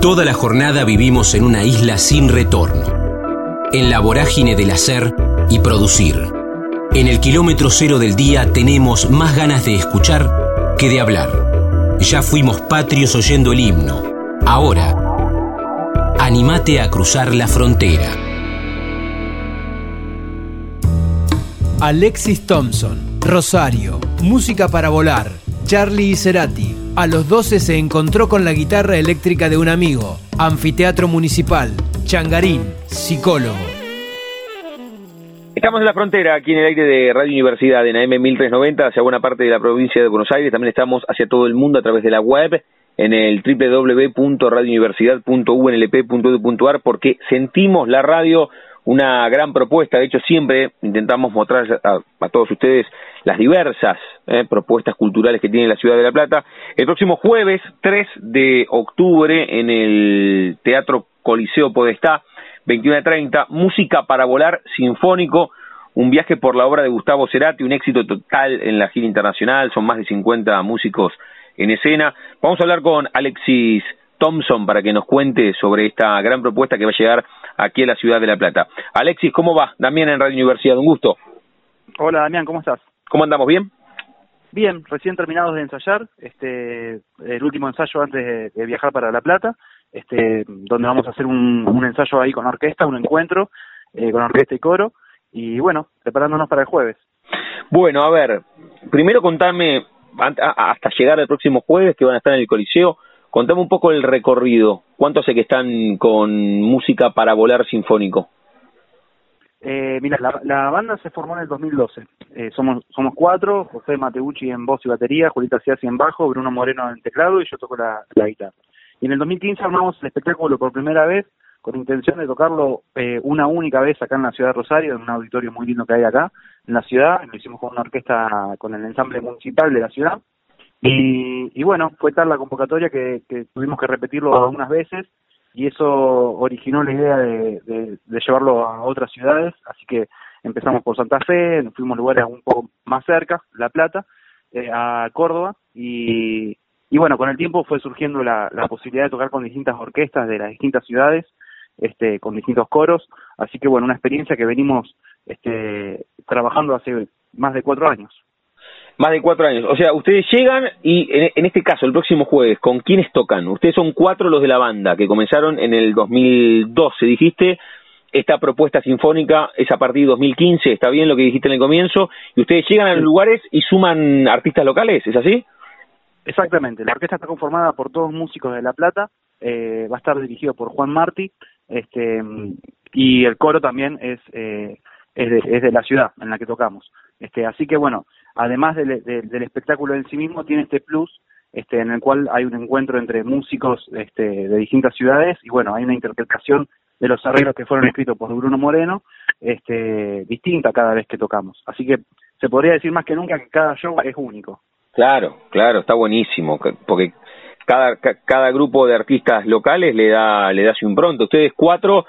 Toda la jornada vivimos en una isla sin retorno, en la vorágine del hacer y producir. En el kilómetro cero del día tenemos más ganas de escuchar que de hablar. Ya fuimos patrios oyendo el himno. Ahora, animate a cruzar la frontera. Alexis Thompson, Rosario, Música para Volar, Charlie Cerati. A los 12 se encontró con la guitarra eléctrica de un amigo, Anfiteatro Municipal, Changarín, psicólogo. Estamos en la frontera, aquí en el aire de Radio Universidad, en AM 1390, hacia buena parte de la provincia de Buenos Aires. También estamos hacia todo el mundo a través de la web, en el www.radiouniversidad.unlp.edu.ar, porque sentimos la radio una gran propuesta. De hecho, siempre intentamos mostrar a, todos ustedes las diversas eh, propuestas culturales que tiene la ciudad de La Plata. El próximo jueves 3 de octubre en el Teatro Coliseo Podestá, 21 30, Música para Volar Sinfónico, un viaje por la obra de Gustavo Cerati, un éxito total en la gira internacional, son más de 50 músicos en escena. Vamos a hablar con Alexis Thompson para que nos cuente sobre esta gran propuesta que va a llegar aquí a la ciudad de La Plata. Alexis, ¿cómo va? Damián en Radio Universidad, un gusto. Hola Damián, ¿cómo estás? ¿Cómo andamos? ¿Bien? Bien, recién terminados de ensayar, este, el último ensayo antes de, viajar para La Plata, este, donde vamos a hacer un, ensayo ahí con orquesta, un encuentro eh, con orquesta y coro, y bueno, preparándonos para el jueves. Bueno, a ver, primero contame, hasta llegar el próximo jueves, que van a estar en el Coliseo, Contame un poco el recorrido. ¿Cuánto hace que están con música para volar sinfónico? Eh, mira, la, banda se formó en el 2012. Eh, somos somos cuatro, José Mateucci en voz y batería, Julieta Ciasi en bajo, Bruno Moreno en teclado y yo toco la, guitarra. Y en el 2015 armamos el espectáculo por primera vez con intención de tocarlo eh, una única vez acá en la ciudad de Rosario, en un auditorio muy lindo que hay acá en la ciudad. Lo hicimos con una orquesta, con el ensamble municipal de la ciudad. Y, bueno, fue tal la convocatoria que, tuvimos que repetirlo algunas veces y eso originó la idea de, llevarlo a otras ciudades, así que empezamos por Santa Fe, nos fuimos lugares un poco más cerca, La Plata, eh, a Córdoba y, bueno, con el tiempo fue surgiendo la, posibilidad de tocar con distintas orquestas de las distintas ciudades, este, con distintos coros, así que bueno, una experiencia que venimos este, trabajando hace más de cuatro años. Más de cuatro años. O sea, ustedes llegan y en, este caso, el próximo jueves, ¿con quiénes tocan? Ustedes son cuatro los de la banda que comenzaron en el 2012, dijiste. Esta propuesta sinfónica es a partir de 2015, está bien lo que dijiste en el comienzo. Y ustedes llegan a los lugares y suman artistas locales, ¿es así? Exactamente. La orquesta está conformada por todos músicos de La Plata. Eh, va a estar dirigido por Juan Martí. Este, y el coro también es, eh, es, de, es de la ciudad en la que tocamos. Este, así que bueno, además del, espectáculo en sí mismo, tiene este plus este, en el cual hay un encuentro entre músicos este, de distintas ciudades y bueno, hay una interpretación de los arreglos que fueron escritos por Bruno Moreno, este, distinta cada vez que tocamos. Así que se podría decir más que nunca que cada show es único. Claro, claro, está buenísimo, porque cada, cada grupo de artistas locales le da, le da su impronta. Ustedes cuatro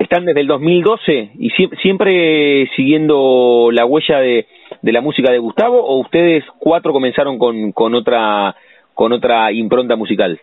están desde el 2012 y siempre siguiendo la huella de, de, la música de Gustavo o ustedes cuatro comenzaron con, con otra con otra impronta musical?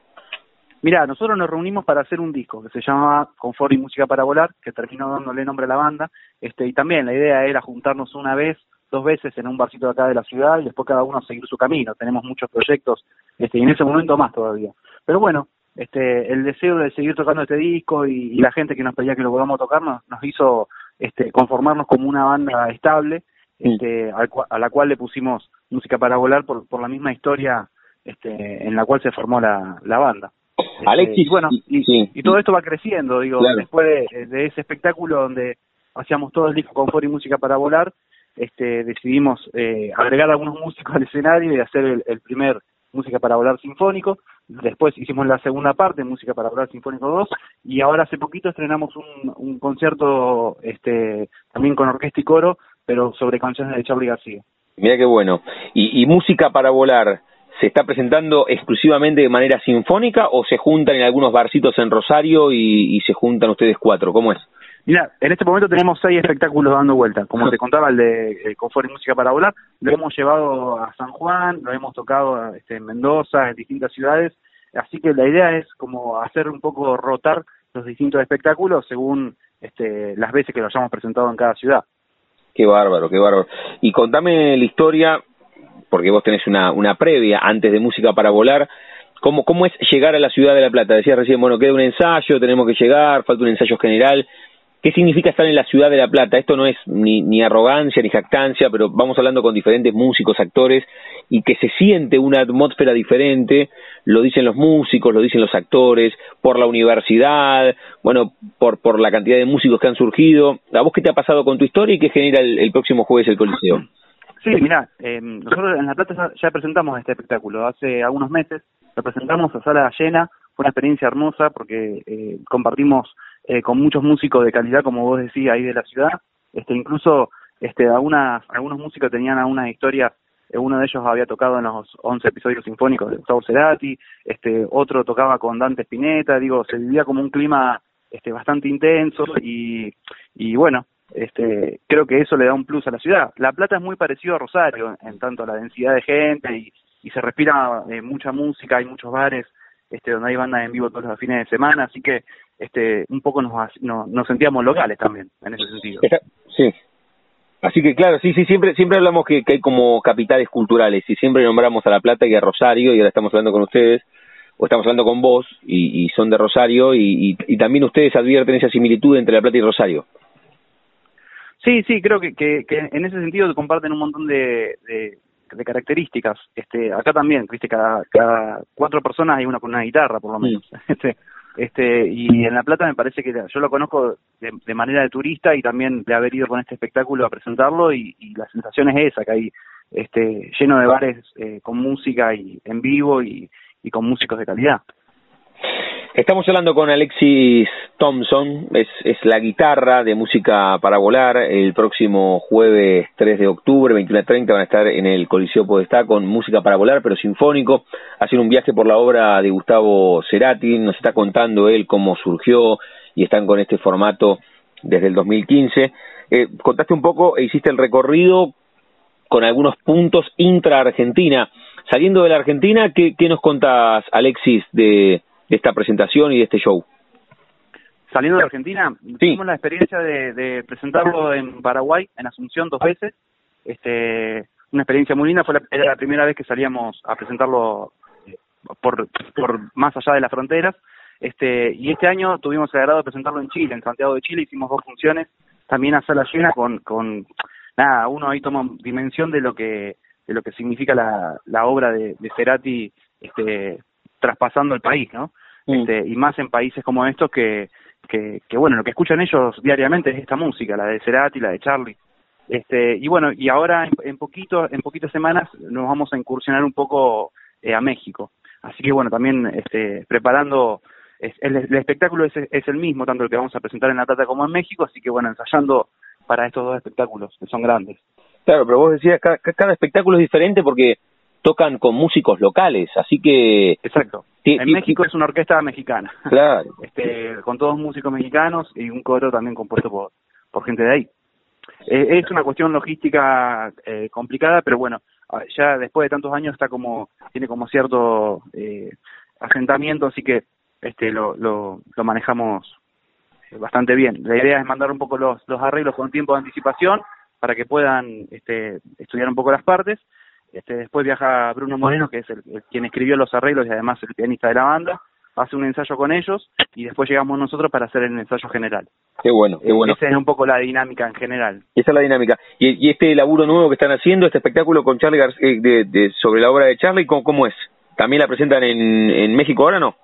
Mira, nosotros nos reunimos para hacer un disco que se llamaba Confort y Música para Volar, que terminó dándole nombre a la banda, este, y también la idea era juntarnos una vez, dos veces en un barcito de acá de la ciudad y después cada uno seguir su camino. Tenemos muchos proyectos, este, y en ese momento más todavía. Pero bueno, este, el deseo de seguir tocando este disco y, la gente que nos pedía que lo podamos tocar nos, hizo este, conformarnos como una banda estable, este, a la cual le pusimos música para volar por, por la misma historia este, en la cual se formó la, la banda. Este, Alexis, y bueno, y, todo esto va creciendo, digo, después de, ese espectáculo donde hacíamos todo el disco con For y música para volar, este, decidimos eh, agregar algunos músicos al escenario y hacer el primer música para volar sinfónico, después hicimos la segunda parte, música para volar sinfónico 2, y ahora hace poquito estrenamos un, concierto este, también con orquesta y coro, pero sobre canciones de Charlie García. Mira qué bueno. ¿Y, música para volar se está presentando exclusivamente de manera sinfónica o se juntan en algunos barcitos en Rosario y se juntan ustedes cuatro? ¿Cómo es? Mira, en este momento tenemos seis espectáculos dando vuelta. Como te contaba, el de eh, Confort y Música para Volar, lo hemos llevado a San Juan, lo hemos tocado este, en Mendoza, en distintas ciudades, así que la idea es como hacer un poco rotar los distintos espectáculos según este, las veces que lo hayamos presentado en cada ciudad. Qué bárbaro, qué bárbaro. Y contame la historia, porque vos tenés una, una previa antes de Música para Volar. ¿Cómo, ¿Cómo es llegar a la ciudad de La Plata? Decías recién, bueno, queda un ensayo, tenemos que llegar, falta un ensayo general. ¿Qué significa estar en la ciudad de La Plata? Esto no es ni, ni arrogancia ni jactancia, pero vamos hablando con diferentes músicos, actores, y que se siente una atmósfera diferente, lo dicen los músicos, lo dicen los actores, por la universidad, bueno, por, por la cantidad de músicos que han surgido. ¿A vos qué te ha pasado con tu historia y qué genera el, próximo jueves el Coliseo? Sí, mira, eh, nosotros en La Plata ya presentamos este espectáculo hace algunos meses, lo presentamos a sala llena, fue una experiencia hermosa porque eh, compartimos eh, con muchos músicos de calidad, como vos decís, ahí de la ciudad. Este, incluso este, algunas, algunos músicos tenían algunas historias, eh, uno de ellos había tocado en los 11 episodios sinfónicos de Gustavo Cerati, este, otro tocaba con Dante Spinetta, digo, se vivía como un clima este, bastante intenso y, y bueno, este, creo que eso le da un plus a la ciudad. La Plata es muy parecido a Rosario en, tanto a la densidad de gente y, y se respira eh, mucha música, hay muchos bares este, donde hay bandas en vivo todos los fines de semana, así que este, un poco nos, nos, sentíamos locales también, en ese sentido. Sí. Así que claro, sí, sí, siempre siempre hablamos que, hay como capitales culturales y siempre nombramos a La Plata y a Rosario y ahora estamos hablando con ustedes o estamos hablando con vos y, son de Rosario y, y, también ustedes advierten esa similitud entre La Plata y Rosario. Sí, sí, creo que, que, en ese sentido comparten un montón de, de, características. Este, acá también, viste, cada, cada cuatro personas hay una con una guitarra, por lo menos. Este, este, y en La Plata me parece que yo lo conozco de, manera de turista y también de haber ido con este espectáculo a presentarlo y, la sensación es esa, que hay este, lleno de bares eh, con música y en vivo y con músicos de calidad. Estamos hablando con Alexis Thompson, es, la guitarra de música para volar. El próximo jueves 3 de octubre, 21.30, van a estar en el Coliseo Podestá con música para volar, pero sinfónico. Hacen un viaje por la obra de Gustavo Cerati, nos está contando él cómo surgió y están con este formato desde el 2015. Eh, contaste un poco e hiciste el recorrido con algunos puntos intra-Argentina. Saliendo de la Argentina, ¿qué, qué nos contás, Alexis, de de esta presentación y de este show? Saliendo de Argentina, tuvimos la experiencia de, presentarlo en Paraguay, en Asunción, dos veces. Este, una experiencia muy linda, fue la, era la primera vez que salíamos a presentarlo eh, por, por más allá de las fronteras. Este, y este año tuvimos el agrado de presentarlo en Chile, en Santiago de Chile, hicimos dos funciones, también a sala llena con, con nada, uno ahí toma dimensión de lo que, de lo que significa la, la obra de, de Cerati, este, traspasando el país, ¿no? Mm. Este, y más en países como estos que, que, que, bueno, lo que escuchan ellos diariamente es esta música, la de Cerati, la de Charlie. Este, y bueno, y ahora en, en poquito, en poquitas semanas nos vamos a incursionar un poco eh, a México. Así que bueno, también este, preparando, el, espectáculo es, es, el mismo, tanto el que vamos a presentar en La Tata como en México, así que bueno, ensayando para estos dos espectáculos, que son grandes. Claro, pero vos decías, cada, cada espectáculo es diferente porque tocan con músicos locales, así que... Exacto. En México es una orquesta mexicana. Claro. Este, con todos músicos mexicanos y un coro también compuesto por, por gente de ahí. Eh, es una cuestión logística eh, complicada, pero bueno, ah, ya después de tantos años está como, tiene como cierto eh, asentamiento, así que este lo, lo, lo manejamos bastante bien. La idea es mandar un poco los, los arreglos con tiempo de anticipación para que puedan este, estudiar un poco las partes este, después viaja Bruno Moreno, que es el, quien escribió los arreglos y además el pianista de la banda, hace un ensayo con ellos y después llegamos nosotros para hacer el ensayo general. Qué bueno, qué bueno. Esa es un poco la dinámica en general. Esa es la dinámica. ¿Y, este laburo nuevo que están haciendo, este espectáculo con Charlie eh, de, sobre la obra de Charlie, ¿cómo, cómo es? ¿También la presentan en, en México ahora no?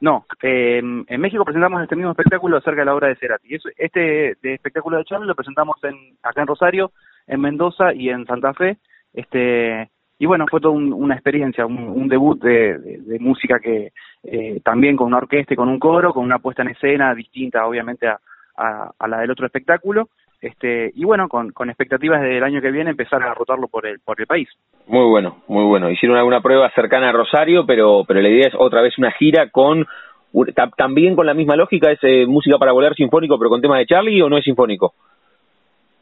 No, eh, en México presentamos este mismo espectáculo acerca de la obra de Cerati. Este de espectáculo de Charlie lo presentamos en, acá en Rosario, en Mendoza y en Santa Fe este, y bueno, fue toda una experiencia, un, debut de, música que eh, también con una orquesta y con un coro, con una puesta en escena distinta obviamente a, la del otro espectáculo. Este, y bueno, con, con expectativas del año que viene empezar a rotarlo por el, por el país. Muy bueno, muy bueno. Hicieron alguna prueba cercana a Rosario, pero, pero la idea es otra vez una gira con, también con la misma lógica, es eh, música para volar sinfónico, pero con temas de Charlie o no es sinfónico?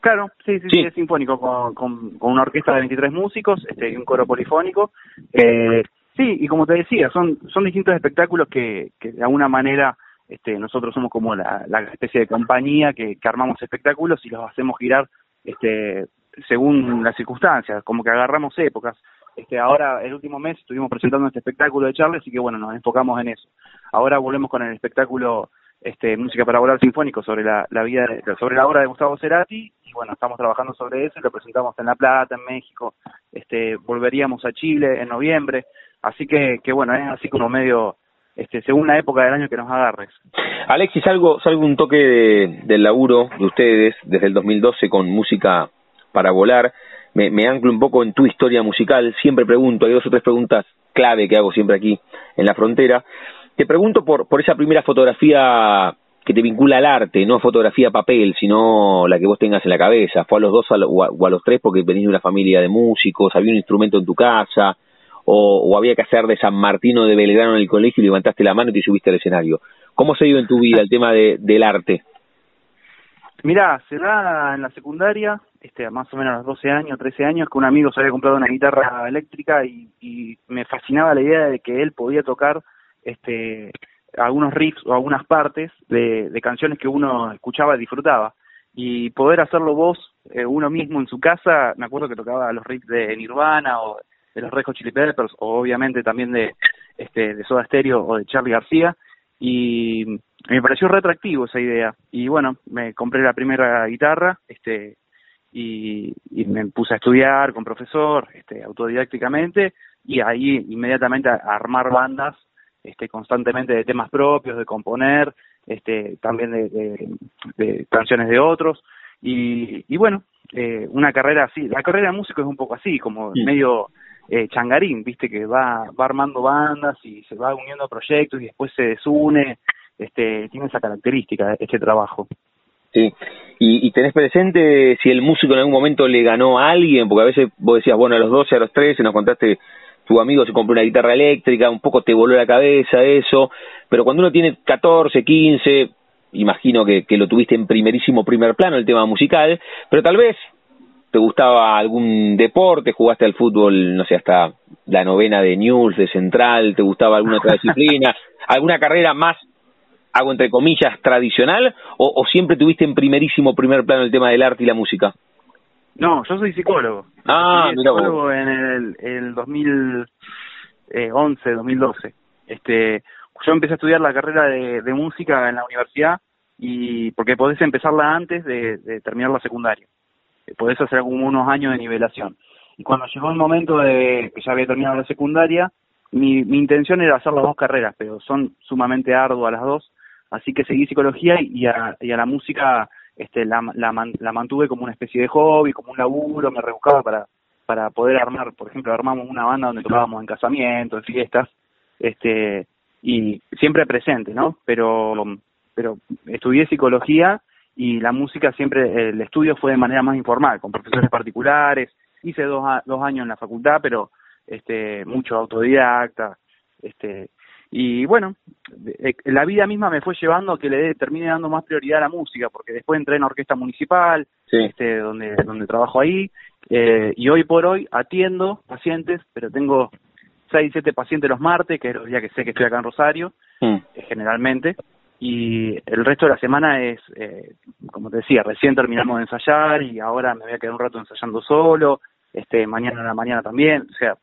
Claro, sí, sí, sí, es sinfónico, con, con, una orquesta de 23 músicos este, y un coro polifónico. Eh, Sí, y como te decía, son, son distintos espectáculos que, que de alguna manera este, nosotros somos como la, la especie de compañía que, que armamos espectáculos y los hacemos girar este, según las circunstancias, como que agarramos épocas. Este, ahora, el último mes estuvimos presentando este espectáculo de Charles, y que bueno, nos enfocamos en eso. Ahora volvemos con el espectáculo este, Música para Volar Sinfónico sobre la, vida, sobre la obra de Gustavo Cerati, y bueno, estamos trabajando sobre eso y lo presentamos en La Plata, en México, este, volveríamos a Chile en noviembre, así que, que bueno, es así como medio, este, según la época del año que nos agarres. Alexis, algo, salgo un toque de, del laburo de ustedes desde el 2012 con Música para Volar, me, me anclo un poco en tu historia musical, siempre pregunto, hay dos o tres preguntas clave que hago siempre aquí en la frontera. Te pregunto por, por esa primera fotografía que te vincula al arte, no fotografía papel, sino la que vos tengas en la cabeza. ¿Fue a los dos o, a, los tres porque venís de una familia de músicos, había un instrumento en tu casa, o, o, había que hacer de San Martino de Belgrano en el colegio y levantaste la mano y te subiste al escenario? ¿Cómo se dio en tu vida el tema de, del arte? Mirá, se da en la secundaria, este, más o menos a los 12 años, 13 años, que un amigo se había comprado una guitarra eléctrica y me fascinaba la idea de que él podía tocar este, algunos riffs o algunas partes de, canciones que uno escuchaba y disfrutaba. Y poder hacerlo vos, eh, uno mismo en su casa, me acuerdo que tocaba los riffs de Nirvana o de los Red Hot Chili Peppers, o obviamente también de, este, de Soda Stereo o de Charlie García, y me pareció retractivo esa idea. Y bueno, me compré la primera guitarra, este, y, y, me puse a estudiar con profesor, este, autodidácticamente, y ahí inmediatamente a, armar bandas este, constantemente de temas propios, de componer, este, también de, de, de canciones de otros, y, y bueno, eh, una carrera así, la carrera de músico es un poco así, como sí. medio eh, changarín, viste, que va, va armando bandas y se va uniendo a proyectos y después se desune, este, tiene esa característica este trabajo. Sí, y, y tenés presente si el músico en algún momento le ganó a alguien, porque a veces vos decías, bueno, a los 12, a los 13, nos contaste, tu amigo se compró una guitarra eléctrica, un poco te voló la cabeza eso, pero cuando uno tiene 14, 15, imagino que, que lo tuviste en primerísimo primer plano el tema musical, pero tal vez te gustaba algún deporte, jugaste al fútbol, no sé, hasta la novena de News, de Central, te gustaba alguna otra disciplina, alguna carrera más hago entre comillas, tradicional o, o, siempre tuviste en primerísimo primer plano el tema del arte y la música? No, yo soy psicólogo. Ah, soy psicólogo en el, el 2011, 2012. Este, yo empecé a estudiar la carrera de, de música en la universidad y porque podés empezarla antes de, de terminar la secundaria. Podés hacer unos años de nivelación. Y cuando llegó el momento de que ya había terminado la secundaria, mi, mi intención era hacer las dos carreras, pero son sumamente arduas las dos así que seguí psicología y a, y a la música este, la, la, mantuve como una especie de hobby, como un laburo, me rebuscaba para, para poder armar, por ejemplo, armamos una banda donde tocábamos en casamientos, en fiestas, este, y siempre presente, ¿no? Pero, pero estudié psicología y la música siempre, el estudio fue de manera más informal, con profesores particulares, hice dos, dos años en la facultad, pero este, mucho autodidacta, este, y bueno, la vida misma me fue llevando a que le termine dando más prioridad a la música, porque después entré en orquesta municipal, sí. este, donde, donde trabajo ahí, eh, y hoy por hoy atiendo pacientes, pero tengo seis, siete pacientes los martes, que es los días que sé que estoy acá en Rosario, mm. eh, generalmente, y el resto de la semana es, eh, como te decía, recién terminamos de ensayar y ahora me voy a quedar un rato ensayando solo, este, mañana en la mañana también, o sea,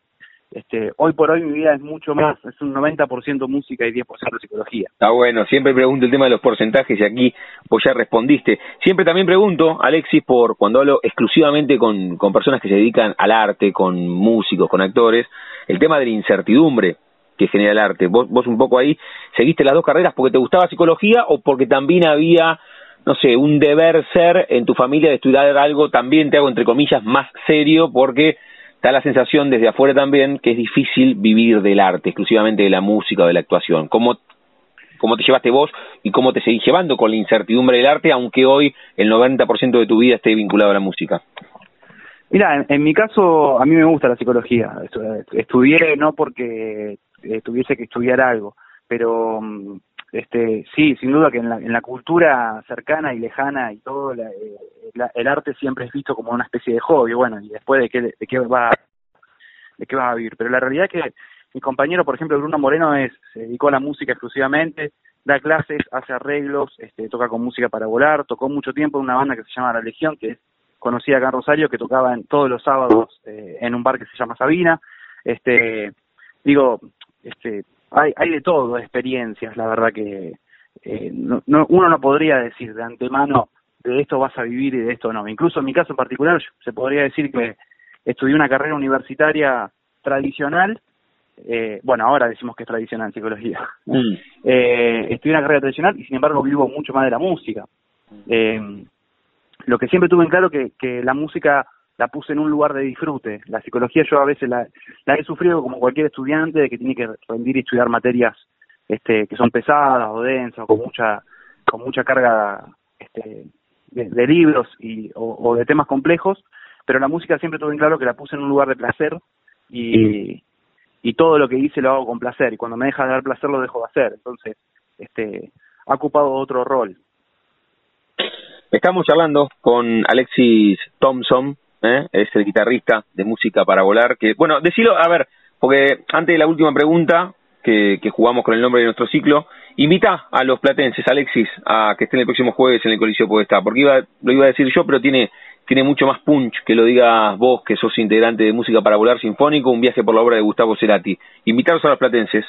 este, hoy por hoy mi vida es mucho más, es un 90% música y 10% psicología. Está ah, bueno, siempre pregunto el tema de los porcentajes y aquí vos ya respondiste. Siempre también pregunto, Alexis, por cuando hablo exclusivamente con, con personas que se dedican al arte, con músicos, con actores, el tema de la incertidumbre que genera el arte. Vos, vos un poco ahí seguiste las dos carreras porque te gustaba psicología o porque también había no sé, un deber ser en tu familia de estudiar algo, también te hago entre comillas, más serio, porque da la sensación desde afuera también que es difícil vivir del arte, exclusivamente de la música o de la actuación. ¿Cómo, cómo te llevaste vos y cómo te seguís llevando con la incertidumbre del arte, aunque hoy el 90% de tu vida esté vinculado a la música? Mira, en, mi caso, a mí me gusta la psicología. Estudié no porque eh, tuviese que estudiar algo, pero mm, este sí, sin duda que en la, en la cultura cercana y lejana y todo, la, eh, la, el arte siempre es visto como una especie de hobby, bueno, y después de qué, de qué va de qué vas a vivir. Pero la realidad es que mi compañero, por ejemplo, Bruno Moreno, es, se dedicó a la música exclusivamente, da clases, hace arreglos, este, toca con música para volar, tocó mucho tiempo en una banda que se llama La Legión, que es conocida acá en Rosario, que tocaba en, todos los sábados eh, en un bar que se llama Sabina. Este, digo, este, hay, hay de todo, experiencias, la verdad que eh, no, uno no podría decir de antemano de esto vas a vivir y de esto no. Incluso en mi caso en particular se podría decir que estudié una carrera universitaria tradicional, eh, bueno, ahora decimos que es tradicional psicología, mm. eh, estudié una carrera tradicional y sin embargo vivo mucho más de la música. Eh, lo que siempre tuve en claro que, que la música la puse en un lugar de disfrute. La psicología yo a veces la, la he sufrido como cualquier estudiante de que tiene que rendir y estudiar materias este, que son pesadas o densas o con mucha con mucha carga este, de, libros y, o, de temas complejos, pero la música siempre tuve en claro que la puse en un lugar de placer y, y todo lo que hice lo hago con placer y cuando me deja de dar placer lo dejo de hacer. Entonces, este, ha ocupado otro rol. Estamos charlando con Alexis Thompson, ¿eh? es el guitarrista de música para volar. Que bueno, decilo, a ver, porque antes de la última pregunta que, que jugamos con el nombre de nuestro ciclo, invita a los platenses, Alexis, a que estén el próximo jueves en el Coliseo Podestá, porque iba, lo iba a decir yo, pero tiene tiene mucho más punch que lo digas vos, que sos integrante de Música para Volar Sinfónico, un viaje por la obra de Gustavo Cerati. Invitarlos a los platenses.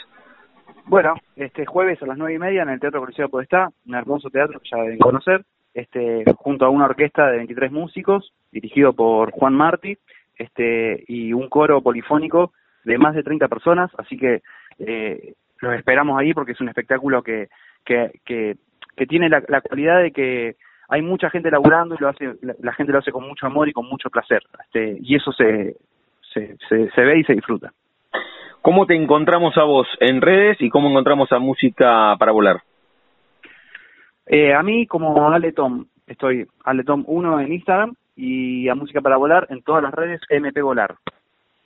Bueno, este jueves a las nueve y media en el Teatro Coliseo Podestá, un hermoso teatro que ya deben conocer, este, junto a una orquesta de 23 músicos, dirigido por Juan Martí, este, y un coro polifónico de más de 30 personas, así que eh, los esperamos ahí porque es un espectáculo que, que, que, tiene la, cualidad de que hay mucha gente laburando y lo hace, la, gente lo hace con mucho amor y con mucho placer, este, y eso se, se, se, ve y se disfruta. ¿Cómo te encontramos a vos en redes y cómo encontramos a Música para Volar? Eh, a mí como Aletom, estoy Aletom1 en Instagram y a Música para Volar en todas las redes MP Volar.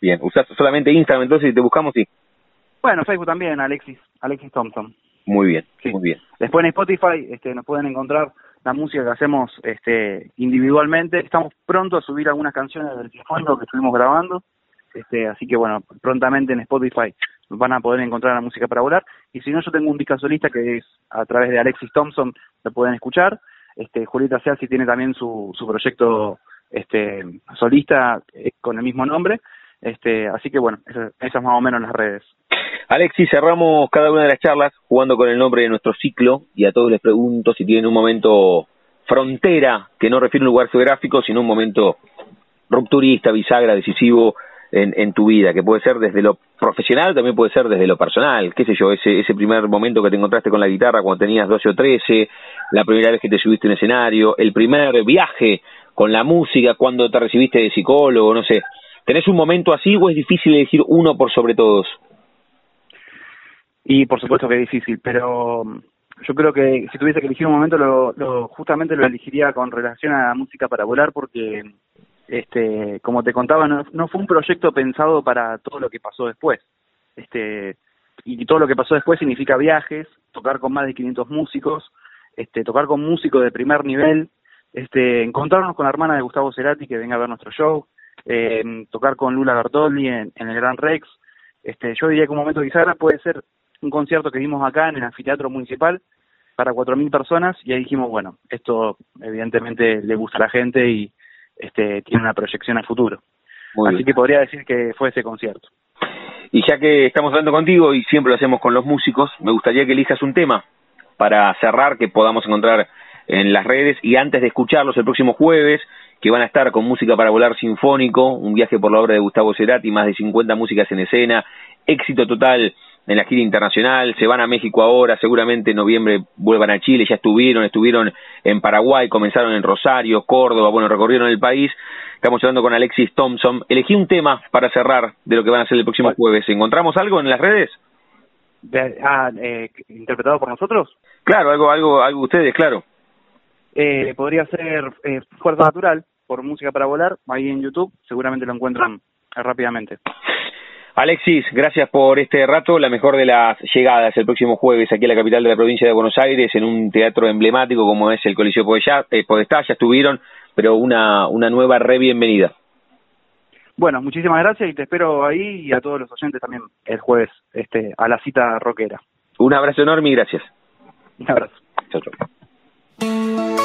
Bien, usas solamente Instagram entonces y te buscamos, sí. Bueno, Facebook también, Alexis, Alexis Thompson. Muy bien, muy bien. Después en Spotify este, nos pueden encontrar la música que hacemos este, individualmente. Estamos pronto a subir algunas canciones del fondo que estuvimos grabando. Este, así que bueno, prontamente en Spotify van a poder encontrar la música para volar. Y si no, yo tengo un disco solista que es a través de Alexis Thompson, lo pueden escuchar. Este, Julieta Seasi tiene también su, su proyecto este, solista eh, con el mismo nombre. Este, así que bueno, esas, más o menos las redes. Alexis, cerramos cada una de las charlas jugando con el nombre de nuestro ciclo y a todos les pregunto si tienen un momento frontera que no refiere a un lugar geográfico, sino un momento rupturista, bisagra, decisivo en, en, tu vida, que puede ser desde lo profesional, también puede ser desde lo personal, qué sé yo, ese, ese primer momento que te encontraste con la guitarra cuando tenías 12 o 13, la primera vez que te subiste a un escenario, el primer viaje con la música, cuando te recibiste de psicólogo, no sé, ¿Tenés un momento así o es difícil elegir uno por sobre todos? Y por supuesto que es difícil, pero mm, yo creo que si tuviese que elegir un momento, lo, justamente lo elegiría con relación a la música para volar, porque, este, como te contaba, no, fue un proyecto pensado para todo lo que pasó después. Este, y todo lo que pasó después significa viajes, tocar con más de 500 músicos, este, tocar con músicos de primer nivel, este, encontrarnos con la hermana de Gustavo Cerati que venga a ver nuestro show, eh, tocar con Lula Bertolli en, el Gran Rex. Este, yo diría que un momento quizá puede ser un concierto que vimos acá en el anfiteatro municipal para 4.000 personas y ahí dijimos, bueno, esto evidentemente le gusta a la gente y este, tiene una proyección al futuro. Así que podría decir que fue ese concierto. Y ya que estamos hablando contigo y siempre lo hacemos con los músicos, me gustaría que elijas un tema para cerrar, que podamos encontrar en las redes y antes de escucharlos el próximo jueves, que van a estar con música para volar sinfónico, un viaje por la obra de Gustavo Cerati, más de 50 músicas en escena, éxito total en la gira internacional, se van a México ahora, seguramente en noviembre vuelvan a Chile, ya estuvieron, estuvieron en Paraguay, comenzaron en Rosario, Córdoba, bueno, recorrieron el país. Estamos hablando con Alexis Thompson. Elegí un tema para cerrar de lo que van a hacer el próximo jueves. ¿Encontramos algo en las redes? ah, eh, ¿Interpretado por nosotros? Claro, algo, algo, algo ustedes, claro. Eh, podría ser eh, Fuerza Natural, por Música para Volar, ahí en YouTube, seguramente lo encuentran eh, rápidamente. Alexis, gracias por este rato. La mejor de las llegadas el próximo jueves aquí a la capital de la provincia de Buenos Aires, en un teatro emblemático como es el Coliseo Podestá. ya estuvieron, pero una, una nueva re bienvenida. Bueno, muchísimas gracias y te espero ahí y a todos los oyentes también el jueves este, a la cita rockera. Un abrazo enorme y gracias. Un abrazo. Chao, chao.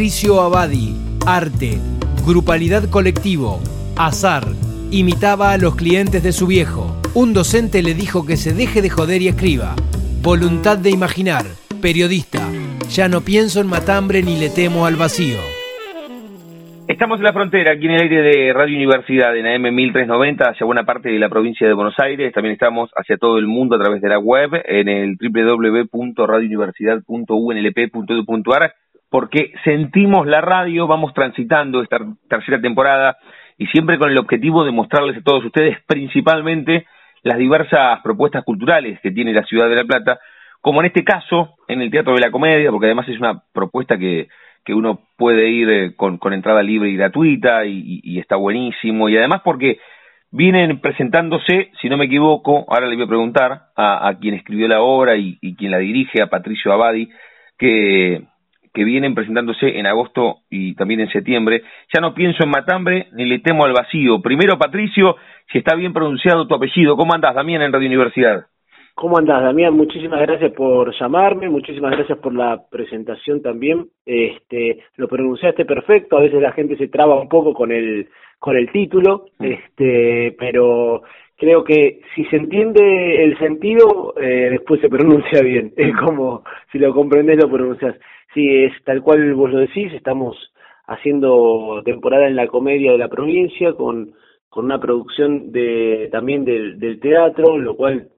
Patricio Abadi, arte, grupalidad colectivo, azar, imitaba a los clientes de su viejo. Un docente le dijo que se deje de joder y escriba. Voluntad de imaginar, periodista. Ya no pienso en matambre ni le temo al vacío. Estamos en la frontera, aquí en el aire de Radio Universidad, en AM 1390, hacia buena parte de la provincia de Buenos Aires. También estamos hacia todo el mundo a través de la web, en el www.radiouniversidad.unlp.edu.ar, porque sentimos la radio, vamos transitando esta tercera temporada y siempre con el objetivo de mostrarles a todos ustedes principalmente las diversas propuestas culturales que tiene la ciudad de La Plata, como en este caso en el Teatro de la Comedia, porque además es una propuesta que, que uno puede ir eh, con, entrada libre y gratuita y, y, está buenísimo, y además porque vienen presentándose, si no me equivoco, ahora le voy a preguntar a, a quien escribió la obra y, quien la dirige, a Patricio Abadi, que, que vienen presentándose en agosto y también en septiembre. Ya no pienso en Matambre ni le temo al vacío. Primero, Patricio, si está bien pronunciado tu apellido. ¿Cómo andás, Damián, en Radio Universidad? ¿Cómo andás, Damián? Muchísimas gracias por llamarme, muchísimas gracias por la presentación también. Este, lo pronunciaste perfecto, a veces la gente se traba un poco con el con el título, mm. este, pero creo que si se entiende el sentido, eh, después se pronuncia bien. Es como si lo comprendes, lo pronuncias. Sí, es tal cual vos lo decís, estamos haciendo temporada en la comedia de la provincia con, con una producción de también del, del teatro, lo cual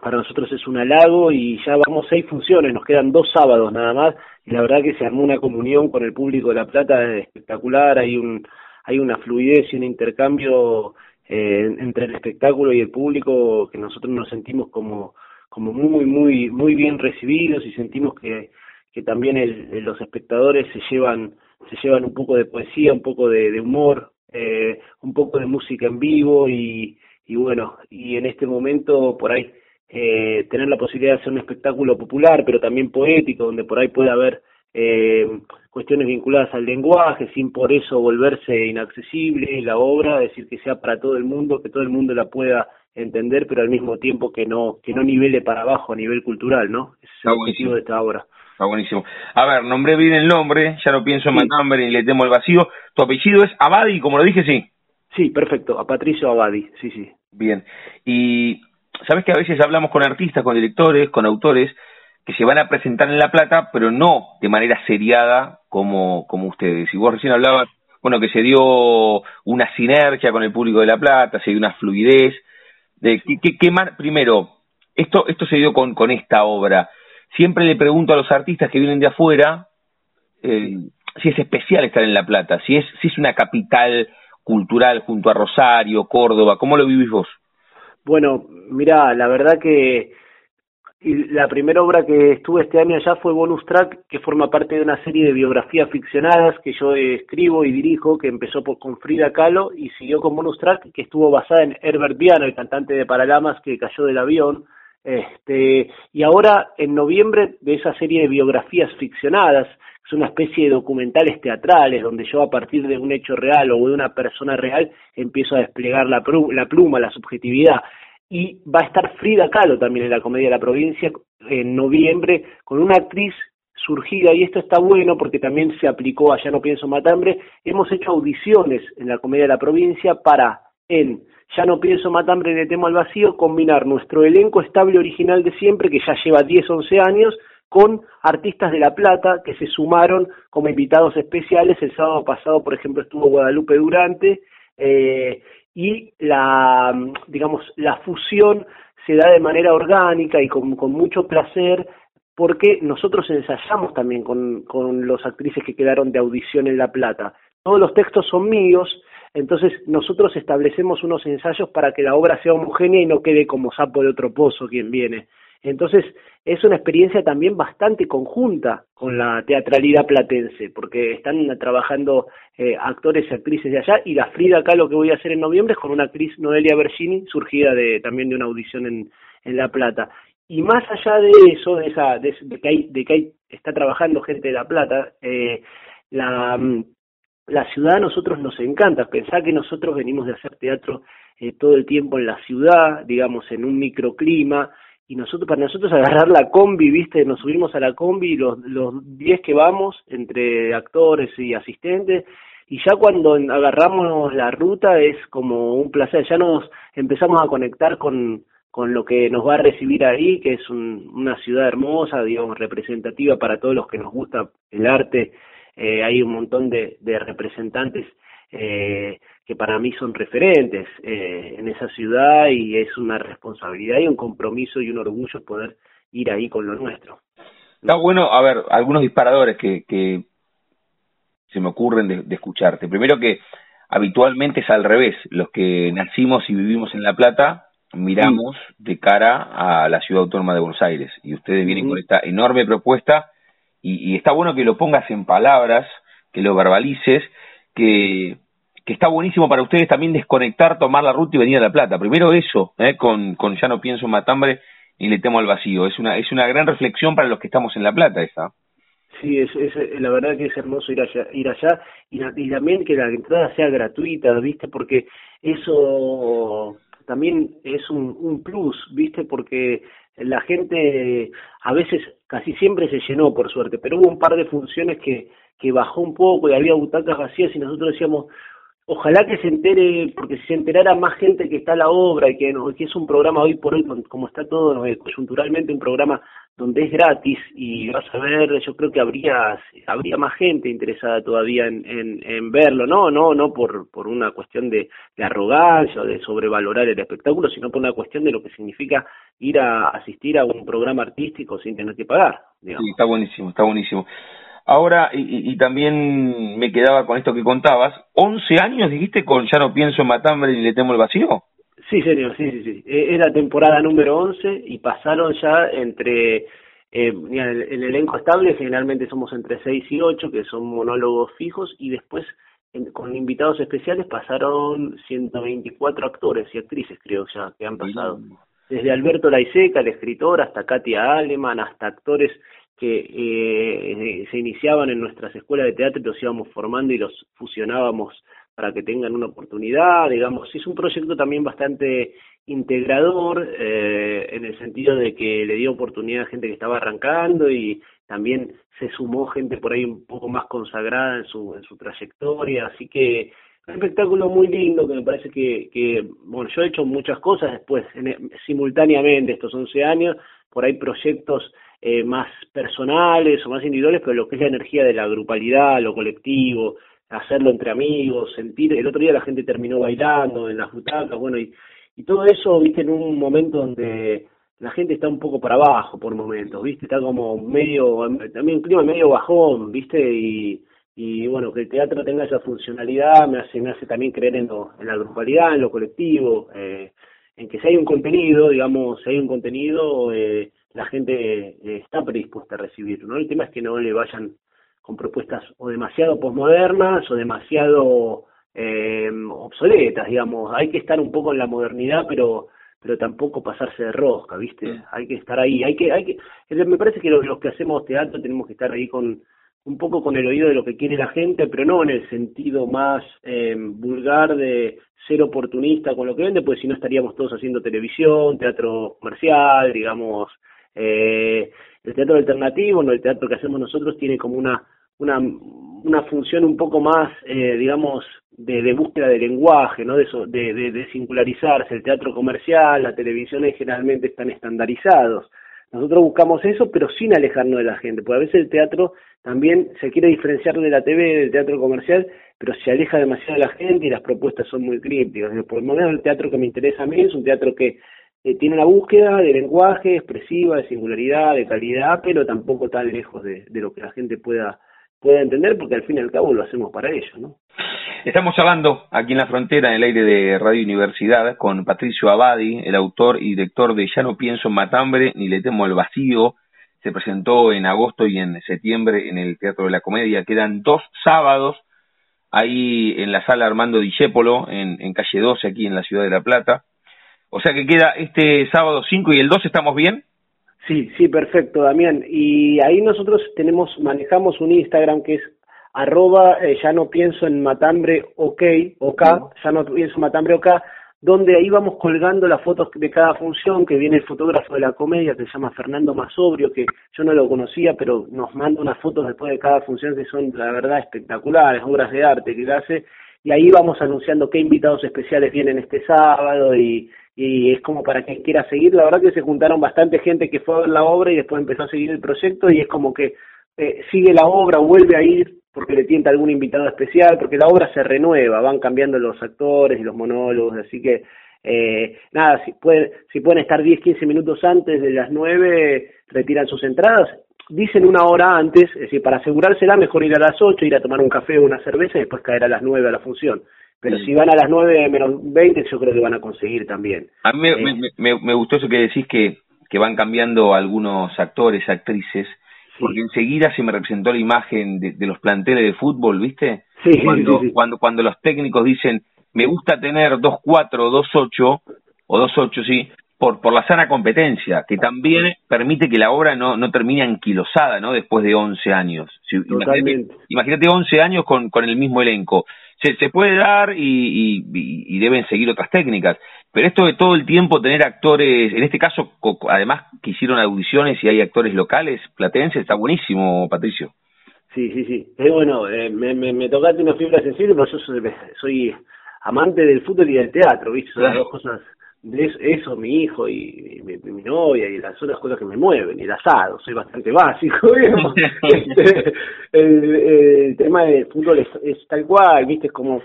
para nosotros es un halago y ya vamos seis funciones, nos quedan dos sábados nada más y la verdad que se armó una comunión con el público de La Plata espectacular, hay un hay una fluidez y un intercambio eh, entre el espectáculo y el público que nosotros nos sentimos como como muy muy muy bien recibidos y sentimos que que también el, los espectadores se llevan se llevan un poco de poesía, un poco de, de humor, eh, un poco de música en vivo y, y bueno, y en este momento por ahí eh, tener la posibilidad de hacer un espectáculo popular, pero también poético, donde por ahí puede haber eh, cuestiones vinculadas al lenguaje, sin por eso volverse inaccesible la obra, decir que sea para todo el mundo, que todo el mundo la pueda entender, pero al mismo tiempo que no que no nivele para abajo a nivel cultural, ¿no? Ese es el objetivo de esta obra. Está buenísimo. A ver, nombré bien el nombre, ya no pienso en sí. Matambre ni le temo el vacío. ¿Tu apellido es Abadi, como lo dije, sí? Sí, perfecto, a Patricio Abadi, sí, sí. Bien. Y sabes que a veces hablamos con artistas, con directores, con autores, que se van a presentar en La Plata, pero no de manera seriada como, como ustedes. Y vos recién hablabas, bueno, que se dio una sinergia con el público de La Plata, se dio una fluidez. De, ¿qué, qué, qué más? Primero, esto, esto se dio con, con esta obra siempre le pregunto a los artistas que vienen de afuera eh, si es especial estar en La Plata, si es, si es una capital cultural junto a Rosario, Córdoba, ¿cómo lo vivís vos? Bueno, mira, la verdad que la primera obra que estuve este año allá fue Bonus Track, que forma parte de una serie de biografías ficcionadas que yo escribo y dirijo, que empezó por, con Frida Kahlo y siguió con Bonus Track, que estuvo basada en Herbert Viana, el cantante de Paralamas que cayó del avión, este, y ahora, en noviembre, de esa serie de biografías ficcionadas, es una especie de documentales teatrales donde yo a partir de un hecho real o de una persona real empiezo a desplegar la pluma, la subjetividad. Y va a estar Frida Kahlo también en la Comedia de la Provincia en noviembre con una actriz surgida, y esto está bueno porque también se aplicó allá no pienso matambre, hemos hecho audiciones en la Comedia de la Provincia para en ya no pienso matambre le temo al vacío, combinar nuestro elenco estable original de siempre, que ya lleva 10, 11 años, con artistas de La Plata que se sumaron como invitados especiales. El sábado pasado, por ejemplo, estuvo Guadalupe Durante eh, y la, digamos, la fusión se da de manera orgánica y con, con mucho placer porque nosotros ensayamos también con, con los actrices que quedaron de audición en La Plata. Todos los textos son míos, entonces nosotros establecemos unos ensayos para que la obra sea homogénea y no quede como sapo de otro pozo quien viene. Entonces es una experiencia también bastante conjunta con la teatralidad platense, porque están trabajando eh, actores y actrices de allá, y la Frida acá lo que voy a hacer en noviembre es con una actriz Noelia Bergini, surgida de, también de una audición en, en La Plata. Y más allá de eso, de, esa, de, que, hay, de que hay, está trabajando gente de La Plata, eh, la la ciudad a nosotros nos encanta. Pensar que nosotros venimos de hacer teatro eh, todo el tiempo en la ciudad, digamos, en un microclima, y nosotros para nosotros agarrar la combi, viste, nos subimos a la combi los los 10 que vamos entre actores y asistentes y ya cuando agarramos la ruta es como un placer, ya nos empezamos a conectar con con lo que nos va a recibir ahí, que es una ciudad hermosa, digamos, representativa para todos los que nos gusta el arte. Eh, hay un montón de, de representantes eh, que para mí son referentes eh, en esa ciudad y es una responsabilidad y un compromiso y un orgullo poder ir ahí con lo nuestro. Está bueno, a ver, algunos disparadores que, que se me ocurren de, de escucharte. Primero que habitualmente es al revés, los que nacimos y vivimos en La Plata miramos de cara a la ciudad autónoma de Buenos Aires y ustedes vienen con esta enorme propuesta y, y, está bueno que lo pongas en palabras, que lo verbalices, que, que está buenísimo para ustedes también desconectar, tomar la ruta y venir a La Plata. Primero eso, ¿eh? con, con Ya no pienso en Matambre y le temo al vacío. Es una, es una gran reflexión para los que estamos en La Plata esa. Sí, es, es, la verdad que es hermoso ir allá, ir allá y, también que la entrada sea gratuita, ¿viste? Porque eso también es un, un plus, ¿viste? Porque la gente a veces casi siempre se llenó por suerte, pero hubo un par de funciones que, que bajó un poco y había butacas vacías y nosotros decíamos, ojalá que se entere, porque si se enterara más gente que está la obra y que, no, que es un programa hoy por hoy, como está todo eh, coyunturalmente, un programa donde es gratis y vas a ver, yo creo que habría habría más gente interesada todavía en, en, en verlo, no no no por por una cuestión de, de arrogancia o de sobrevalorar el espectáculo, sino por una cuestión de lo que significa ir a asistir a un programa artístico sin tener que pagar. Digamos. Sí, está buenísimo, está buenísimo. Ahora, y, y, también me quedaba con esto que contabas, 11 años dijiste con Ya no pienso en Matambre y le temo el vacío. Sí, señor, sí, sí, sí. E, era temporada número 11 y pasaron ya entre, eh, el, el, elenco estable generalmente somos entre 6 y 8, que son monólogos fijos, y después en, con invitados especiales pasaron 124 actores y actrices, creo ya, que han pasado. Desde Alberto Laiseca, el escritor, hasta Katia Aleman, hasta actores que eh, se iniciaban en nuestras escuelas de teatro los íbamos formando y los fusionábamos para que tengan una oportunidad, digamos, es un proyecto también bastante integrador eh, en el sentido de que le dio oportunidad a gente que estaba arrancando y también se sumó gente por ahí un poco más consagrada en su en su trayectoria, así que un espectáculo muy lindo que me parece que, que bueno, yo he hecho muchas cosas después, en, simultáneamente estos 11 años, por ahí proyectos eh, más personales o más individuales, pero lo que es la energía de la grupalidad, lo colectivo, hacerlo entre amigos, sentir, el otro día la gente terminó bailando en las butacas, bueno, y, y todo eso, viste, en un momento donde la gente está un poco para abajo por momentos, viste, está como medio, también un clima medio bajón, viste, y, y bueno, que el teatro tenga esa funcionalidad me hace, me hace también creer en, lo, en la grupalidad, en lo colectivo, eh, en que si hay un contenido, digamos, si hay un contenido, eh, la gente eh, está predispuesta a recibirlo, ¿no? El tema es que no le vayan con propuestas o demasiado posmodernas o demasiado eh, obsoletas, digamos. Hay que estar un poco en la modernidad, pero pero tampoco pasarse de rosca, ¿viste? Hay que estar ahí, hay que hay que me parece que los, los que hacemos teatro tenemos que estar ahí con un poco con el oído de lo que quiere la gente, pero no en el sentido más eh, vulgar de ser oportunista con lo que vende, pues si no estaríamos todos haciendo televisión, teatro comercial, digamos, eh, el teatro alternativo, no el teatro que hacemos nosotros tiene como una una, una función un poco más, eh, digamos, de, búsqueda de lenguaje, ¿no? De, de, de, singularizarse. El teatro comercial, la televisión generalmente están estandarizados. Nosotros buscamos eso, pero sin alejarnos de la gente, porque a veces el teatro también se quiere diferenciar de la TV, del teatro comercial, pero se aleja demasiado de la gente y las propuestas son muy crípticas. Por lo menos el teatro que me interesa a mí es un teatro que eh, tiene una búsqueda de lenguaje expresiva, de singularidad, de calidad, pero tampoco tan lejos de, lo que la gente pueda pueda entender, porque al fin y al cabo lo hacemos para ellos, ¿no? Estamos hablando aquí en la frontera, en el aire de Radio Universidad, con Patricio Abadi, el autor y director de Ya no pienso en Matambre, ni le temo al vacío. Se presentó en agosto y en septiembre en el Teatro de la Comedia. Quedan dos sábados ahí en la sala Armando Discépolo, en, en calle 12, aquí en la ciudad de La Plata. O sea que queda este sábado 5 y el 2, ¿estamos bien? Sí, sí, perfecto, Damián. Y ahí nosotros tenemos, manejamos un Instagram que es arroba, eh, ya no pienso en matambre ok, ok, ya no pienso en matambre ok. donde ahí vamos colgando las fotos de cada función, que viene el fotógrafo de la comedia, que se llama Fernando Masobrio, que yo no lo conocía, pero nos manda unas fotos después de cada función que son, la verdad, espectaculares, obras de arte que hace, y ahí vamos anunciando qué invitados especiales vienen este sábado y, y es como para quien quiera seguir. La verdad que se juntaron bastante gente que fue a ver la obra y después empezó a seguir el proyecto y es como que eh, sigue la obra, vuelve a ir porque le tienta algún invitado especial, porque la obra se renueva, van cambiando los actores y los monólogos, así que eh, nada, si pueden, si pueden estar 10, 15 minutos antes de las 9, retiran sus entradas, dicen una hora antes, es decir, para asegurársela mejor ir a las 8, ir a tomar un café o una cerveza y después caer a las 9 a la función. Pero si van a las 9 menos 20, yo creo que van a conseguir también. A mí me, eh, me, me, gustó eso que decís que, que van cambiando algunos actores, actrices, porque enseguida se me representó la imagen de, los planteles de fútbol, ¿viste? Sí, cuando, cuando, cuando los técnicos dicen, me gusta tener 2-4 o 2-8, o 2-8, sí, por, por la sana competencia, que también permite que la obra no, no termine anquilosada, ¿no? Después de 11 años. Totalmente. Imagínate, imagínate 11 años con, con el mismo elenco. Se, se puede dar y, y, y, deben seguir otras técnicas, pero esto de todo el tiempo tener actores, en este caso, además que hicieron audiciones y hay actores locales platenses, está buenísimo, Patricio. Sí, sí, sí. Es bueno, eh, me, me, me tocaste una fibra sensible, pero yo soy, soy amante del fútbol y del teatro, ¿viste? Son las dos cosas de eso, mi hijo y, mi, novia y las otras cosas que me mueven, el asado, soy bastante básico, este, el, tema del fútbol es, tal cual, viste, es como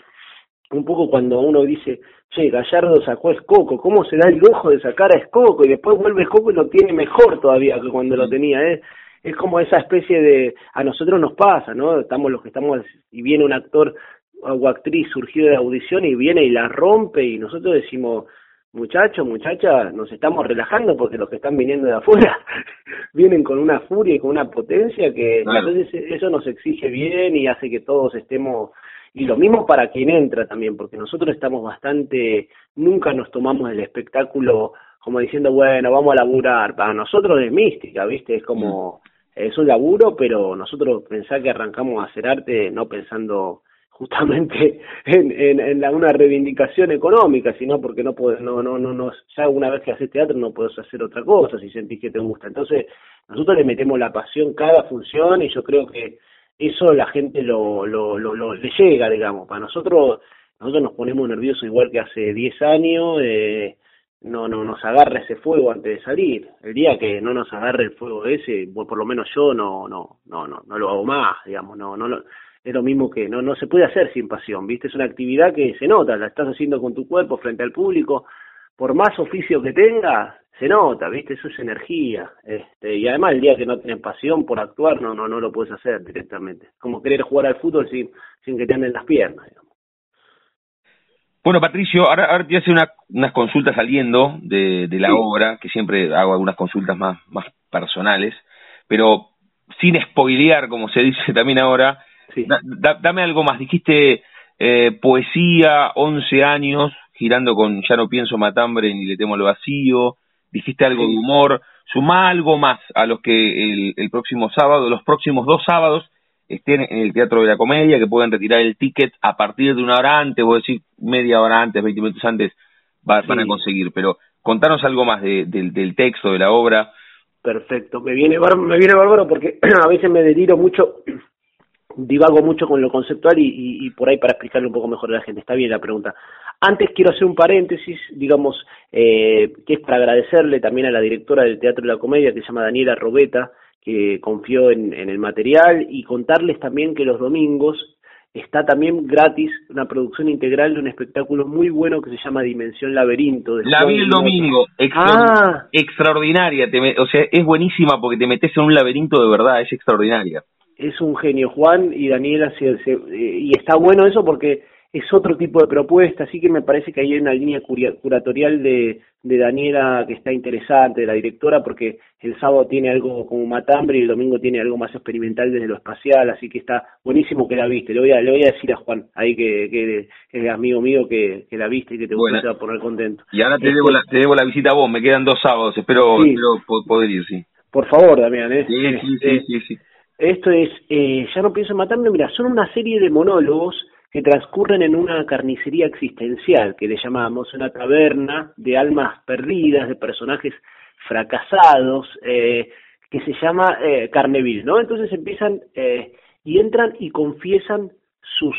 un poco cuando uno dice, che, Gallardo sacó a Escoco, ¿cómo se da el lujo de sacar a Escoco? Y después vuelve Escoco y lo tiene mejor todavía que cuando lo tenía, ¿eh? Es como esa especie de, a nosotros nos pasa, ¿no? Estamos los que estamos, y viene un actor o actriz surgido de audición y viene y la rompe y nosotros decimos, muchachos, muchachas, nos estamos relajando porque los que están viniendo de afuera vienen con una furia y con una potencia que entonces eso nos exige bien y hace que todos estemos y lo mismo para quien entra también porque nosotros estamos bastante nunca nos tomamos el espectáculo como diciendo bueno vamos a laburar para nosotros es mística viste es como mm. es un laburo pero nosotros pensar que arrancamos a hacer arte no pensando justamente en, en, la, una reivindicación económica, sino porque no puedes, no, no, no, no, ya una vez que haces teatro no puedes hacer otra cosa si sentís que te gusta. Entonces, nosotros le metemos la pasión cada función y yo creo que eso la gente lo, lo, lo, lo le llega, digamos. Para nosotros, nosotros nos ponemos nerviosos igual que hace 10 años, eh, no, no nos agarra ese fuego antes de salir. El día que no nos agarre el fuego ese, por lo menos yo no, no, no, no, no lo hago más, digamos, no, no lo, es lo mismo que no, no se puede hacer sin pasión, ¿viste? Es una actividad que se nota, la estás haciendo con tu cuerpo frente al público, por más oficio que tengas, se nota, ¿viste? Eso es energía. Este, y además el día que no tienes pasión por actuar, no, no, no lo puedes hacer directamente. Como querer jugar al fútbol sin, sin que te anden las piernas, digamos. Bueno, Patricio, ahora, ahora te hace una, unas consultas saliendo de, de la obra, que siempre hago algunas consultas más, más personales, pero sin spoilear, como se dice también ahora, dame algo más. Dijiste eh, poesía, 11 años, girando con Ya no pienso matambre ni le temo lo vacío. Dijiste algo de humor. Suma algo más a los que el, próximo sábado, los próximos dos sábados, estén en el Teatro de la Comedia, que pueden retirar el ticket a partir de una hora antes, voy a decir media hora antes, 20 minutos antes, van a conseguir. Pero contanos algo más del texto, de la obra. Perfecto, me viene, me viene bárbaro porque a veces me deliro mucho divago mucho con lo conceptual y, y, por ahí para explicarle un poco mejor a la gente. Está bien la pregunta. Antes quiero hacer un paréntesis, digamos, eh, que es para agradecerle también a la directora del Teatro de la Comedia, que se llama Daniela Robeta, que confió en, en el material, y contarles también que los domingos está también gratis una producción integral de un espectáculo muy bueno que se llama Dimensión Laberinto. la vi el domingo, ah. extraordinaria, o sea, es buenísima porque te metes en un laberinto de verdad, es extraordinaria es un genio Juan y Daniela se, y está bueno eso porque es otro tipo de propuesta, así que me parece que hay una línea curatorial de, de Daniela que está interesante, de la directora, porque el sábado tiene algo como matambre y el domingo tiene algo más experimental desde lo espacial, así que está buenísimo que la viste. Le voy a, le voy a decir a Juan, ahí que, que, es amigo mío, que, que la viste y que te voy a poner contento. Y ahora te, debo la, te debo la visita a vos, me quedan dos sábados, espero, poder ir, sí. Por favor, Damián, ¿eh? Sí, sí, sí, este, sí, sí. Esto es, eh, ya no pienso en matarme, mira, son una serie de monólogos que transcurren en una carnicería existencial que le llamamos una taberna de almas perdidas, de personajes fracasados, eh, que se llama eh, Carneville, ¿no? Entonces empiezan eh, y entran y confiesan sus,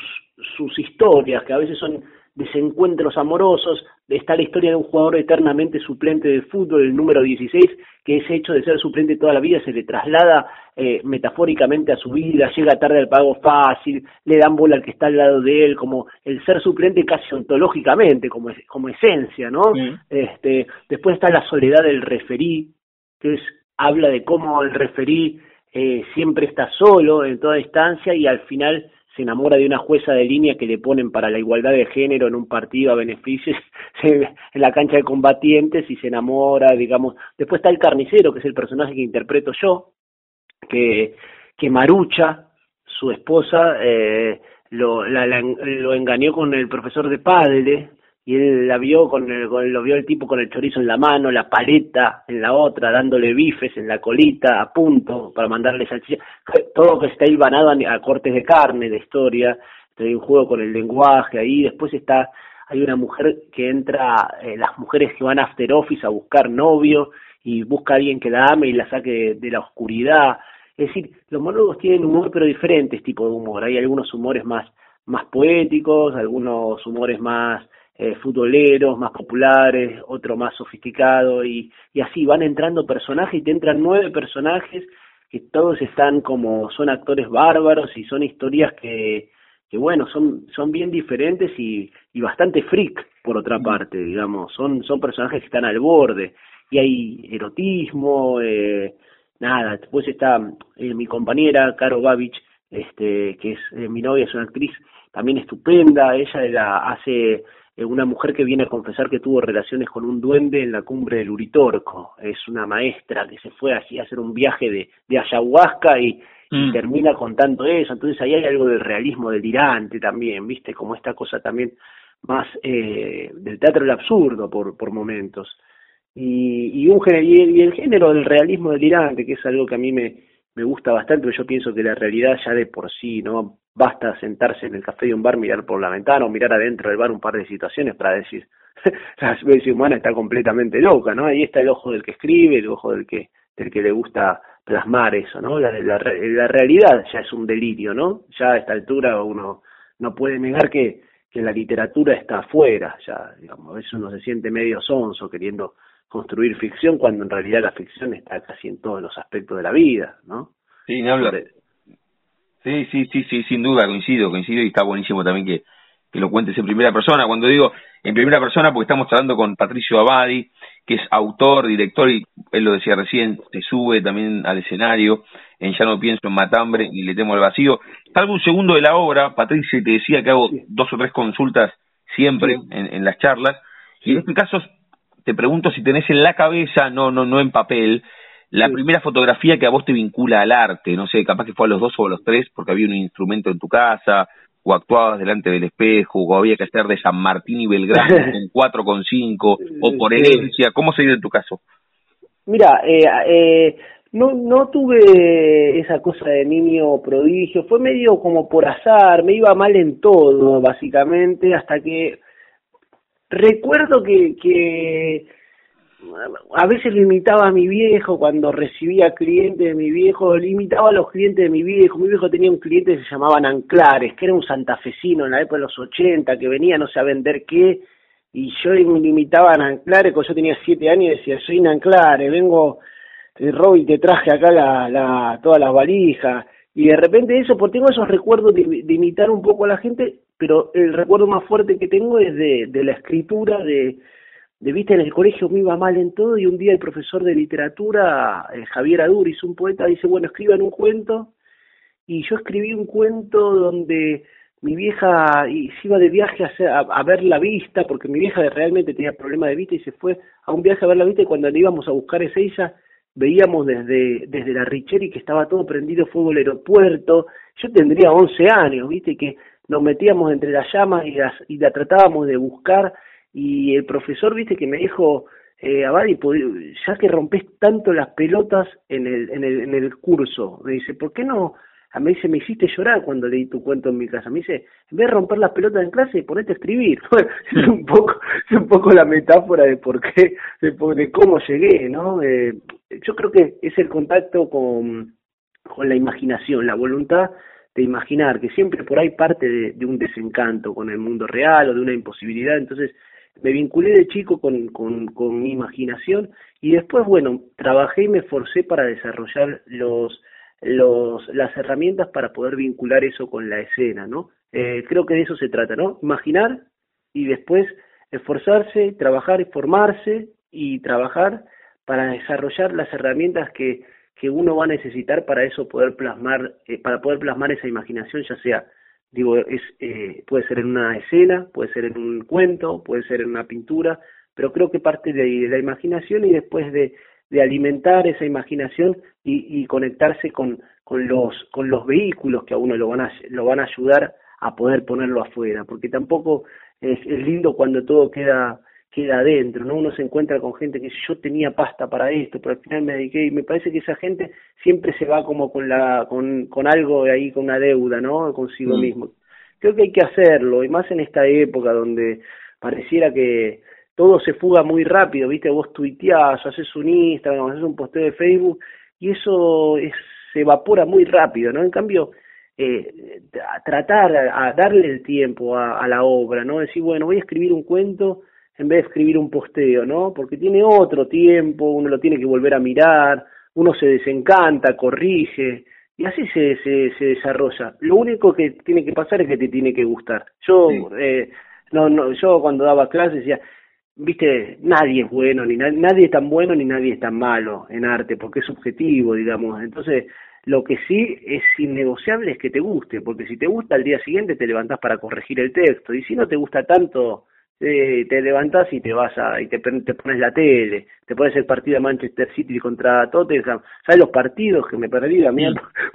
sus historias, que a veces son desencuentros amorosos, está la historia de un jugador eternamente suplente de fútbol, el número 16, que ese hecho de ser suplente toda la vida se le traslada eh, metafóricamente a su vida, llega tarde al pago fácil, le dan bola al que está al lado de él, como el ser suplente casi ontológicamente, como, como esencia, ¿no? Este, después está la soledad del referí, que es, habla de cómo el referí eh, siempre está solo en toda instancia y al final se enamora de una jueza de línea que le ponen para la igualdad de género en un partido a beneficio en la cancha de combatientes y se enamora, digamos. Después está el carnicero, que es el personaje que interpreto yo, que, que Marucha, su esposa, eh, lo, la, lo engañó con el profesor de padre y él la vio con, el, lo vio el tipo con el chorizo en la mano, la paleta en la otra, dándole bifes en la colita a punto para mandarle salchicha, todo que está hilvanado a, cortes de carne, de historia, hay un juego con el lenguaje ahí, después está, hay una mujer que entra, eh, las mujeres que van a after office a buscar novio y busca a alguien que la ame y la saque de, la oscuridad, es decir, los monólogos tienen humor pero diferentes tipos de humor, hay algunos humores más, más poéticos, algunos humores más eh, futboleros más populares, otro más sofisticado y, y así van entrando personajes y te entran nueve personajes que todos están como son actores bárbaros y son historias que, que bueno, son, son bien diferentes y, y bastante freak por otra parte, digamos, son, son personajes que están al borde. Y hay erotismo, eh, nada, después está eh, mi compañera Caro Babich, este, que es eh, mi novia, es una actriz también estupenda, ella era, hace eh, una mujer que viene a confesar que tuvo relaciones con un duende en la cumbre del Uritorco. Es una maestra que se fue así a hacer un viaje de, de ayahuasca y, mm. termina contando eso. Entonces ahí hay algo del realismo delirante también, ¿viste? Como esta cosa también más eh, del teatro del absurdo por, por momentos. Y, y, un, y el género del realismo delirante, que es algo que a mí me, me gusta bastante, pero yo pienso que la realidad ya de por sí no basta sentarse en el café de un bar, mirar por la ventana o mirar adentro del bar un par de situaciones para decir, la especie humana está completamente loca, ¿no? Ahí está el ojo del que escribe, el ojo del que, del que le gusta plasmar eso, ¿no? La, la, la realidad ya es un delirio, ¿no? Ya a esta altura uno no puede negar que, que la literatura está afuera, ya, digamos, a veces uno se siente medio sonso queriendo construir ficción cuando en realidad la ficción está casi en todos los aspectos de la vida, ¿no? Sí, no habla. Sí, sí, sí, sí, sin duda, coincido, coincido y está buenísimo también que, que lo cuentes en primera persona. Cuando digo en primera persona, porque estamos hablando con Patricio Abadi, que es autor, director, y él lo decía recién, se sube también al escenario, en Ya no pienso en Matambre y le temo al vacío. Salgo un segundo de la obra, Patricio, te decía que hago dos o tres consultas siempre en, en, las charlas, y en este caso te pregunto si tenés en la cabeza, no, no, no en papel, la primera fotografía que a vos te vincula al arte, no sé, capaz que fue a los dos o a los tres porque había un instrumento en tu casa, o actuabas delante del espejo, o había que hacer de San Martín y Belgrano con cuatro con cinco, o por herencia, ¿cómo se dio en tu caso? Mira, eh, eh, no, no tuve esa cosa de niño prodigio, fue medio como por azar, me iba mal en todo, básicamente, hasta que recuerdo que, que a veces limitaba a mi viejo cuando recibía clientes de mi viejo, limitaba a los clientes de mi viejo. Mi viejo tenía un cliente que se llamaban Anclares, que era un santafesino en la época de los 80, que venía no sé a vender qué, y yo me limitaba a Anclares, cuando yo tenía siete años y decía, soy Anclares, vengo, de Robbie, te traje acá la, todas las valijas, y de repente eso, porque tengo esos recuerdos de, imitar un poco a la gente, pero el recuerdo más fuerte que tengo es de, la escritura, de de vista en el colegio me iba mal en todo y un día el profesor de literatura, eh, Javier Aduriz, un poeta, dice, bueno, escriban un cuento y yo escribí un cuento donde mi vieja se iba de viaje a, a, ver la vista, porque mi vieja realmente tenía problemas de vista y se fue a un viaje a ver la vista y cuando le íbamos a buscar esa ella veíamos desde, desde la Richeri que estaba todo prendido fuego el aeropuerto, yo tendría 11 años, viste, que nos metíamos entre las llamas y, las, y la tratábamos de buscar y el profesor, viste, que me dijo, eh, Abadi, ya que rompes tanto las pelotas en el, en el, en el curso, me dice, ¿por qué no a mí se me hiciste llorar cuando leí tu cuento en mi casa. Me dice, en vez de romper las pelotas en clase, ponete a escribir. es un poco, es un poco la metáfora de por qué, de, cómo llegué, ¿no? Eh, yo creo que es el contacto con, con la imaginación, la voluntad de imaginar, que siempre por ahí parte de, un desencanto con el mundo real o de una imposibilidad. Entonces, me vinculé de chico con, con, con mi imaginación y después, bueno, trabajé y me forcé para desarrollar los, los, las herramientas para poder vincular eso con la escena, ¿no? Eh, creo que de eso se trata, ¿no? Imaginar y después esforzarse, trabajar y formarse y trabajar para desarrollar las herramientas que, que uno va a necesitar para eso poder plasmar, eh, para poder plasmar esa imaginación, ya sea, digo, es, eh, puede ser en una escena, puede ser en un cuento, puede ser en una pintura, pero creo que parte de, la imaginación y después de, alimentar esa imaginación y, y conectarse con, con, los, con los vehículos que a uno lo van a, lo van a ayudar a poder ponerlo afuera, porque tampoco es, es lindo cuando todo queda queda adentro, ¿no? Uno se encuentra con gente que yo tenía pasta para esto, pero al final me dediqué y me parece que esa gente siempre se va como con la con, con algo de ahí, con una deuda, ¿no? Consigo mm. mismo. Creo que hay que hacerlo, y más en esta época donde pareciera que todo se fuga muy rápido, ¿viste? Vos tuiteás, haces un Instagram, haces un posteo de Facebook, y eso es, se evapora muy rápido, ¿no? En cambio, eh, tratar a, darle el tiempo a, a la obra, ¿no? Decir, bueno, voy a escribir un cuento, en vez de escribir un posteo, ¿no? Porque tiene otro tiempo, uno lo tiene que volver a mirar, uno se desencanta, corrige, y así se, se, se desarrolla. Lo único que tiene que pasar es que te tiene que gustar. Yo, eh, no, no, yo cuando daba clases decía, viste, nadie es bueno, ni nadie es tan bueno ni nadie es tan malo en arte, porque es subjetivo, digamos. Entonces, lo que sí es innegociable es que te guste, porque si te gusta al día siguiente te levantás para corregir el texto, y si no te gusta tanto, eh, te levantás y te vas a, y te, te, pones la tele, te pones el partido de Manchester City contra Tottenham, ¿sabes los partidos que me perdí a mí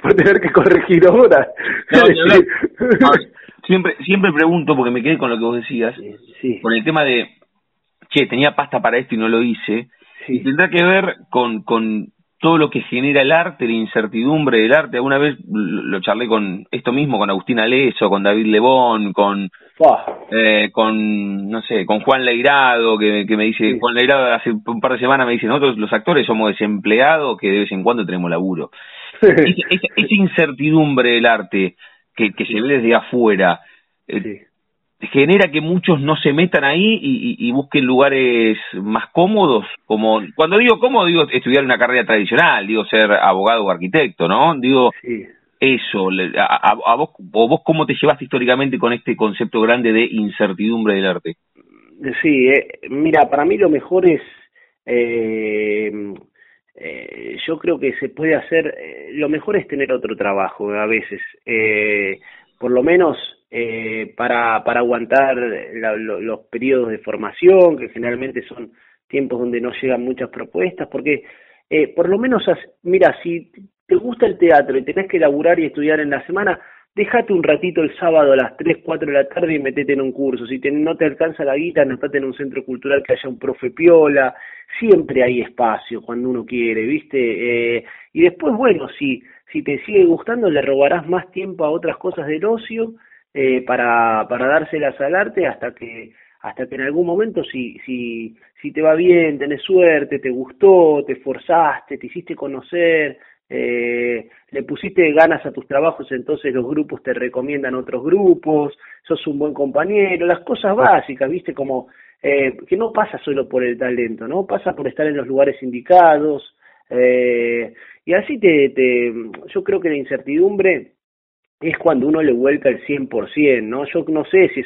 por tener que corregir ahora? siempre, siempre pregunto, porque me quedé con lo que vos decías, sí, con el tema de, che, tenía pasta para esto y no lo hice, y tendrá que ver con, con todo lo que genera el arte, la incertidumbre del arte. Alguna vez lo charlé con esto mismo, con Agustín Aleso, con David Lebón, con, eh, con no sé, con Juan Leirado, que, que me dice, Juan Leirado hace un par de semanas me dice, nosotros los actores somos desempleados que de vez en cuando tenemos laburo. esa, incertidumbre del arte que, que se ve desde afuera, eh, genera que muchos no se metan ahí y, busquen lugares más cómodos, como cuando digo cómodo digo estudiar una carrera tradicional, digo ser abogado o arquitecto, ¿no? Digo eso, a, vos o vos cómo te llevaste históricamente con este concepto grande de incertidumbre del arte. Sí, eh, mira, para mí lo mejor es eh, eh, yo creo que se puede hacer, lo mejor es tener otro trabajo a veces, por lo menos eh, para, para aguantar los periodos de formación, que generalmente son tiempos donde no llegan muchas propuestas, porque eh, por lo menos, mira, si te gusta el teatro y tenés que laburar y estudiar en la semana, déjate un ratito el sábado a las 3, 4 de la tarde y metete en un curso. Si no te alcanza la guita, estate en un centro cultural que haya un profe piola. Siempre hay espacio cuando uno quiere, ¿viste? Eh, y después, bueno, si, si te sigue gustando, le robarás más tiempo a otras cosas del ocio eh, para, para dárselas al arte hasta que hasta que en algún momento si, si, si te va bien, tenés suerte, te gustó, te esforzaste, te hiciste conocer, eh, le pusiste ganas a tus trabajos, entonces los grupos te recomiendan otros grupos, sos un buen compañero, las cosas básicas, viste, como eh, que no pasa solo por el talento, ¿no? Pasa por estar en los lugares indicados, eh, y así te, te, yo creo que la incertidumbre es cuando uno le vuelca el 100%, ¿no? Yo no sé si,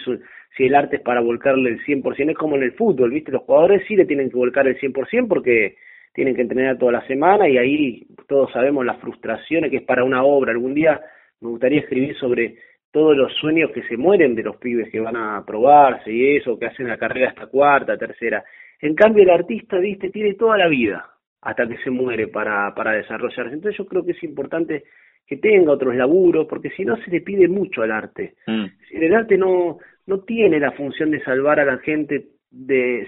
si el arte es para volcarle el 100%, es como en el fútbol, ¿viste? Los jugadores sí le tienen que volcar el 100% porque tienen que entrenar toda la semana y ahí todos sabemos las frustraciones que es para una obra. Algún día me gustaría escribir sobre todos los sueños que se mueren de los pibes que van a probarse y eso, que hacen la carrera hasta cuarta, tercera. En cambio el artista, viste, tiene toda la vida hasta que se muere para, para desarrollarse. Entonces yo creo que es importante que tenga otros laburos, porque si no se le pide mucho al arte. Mm. El arte no, no tiene la función de salvar a la gente, de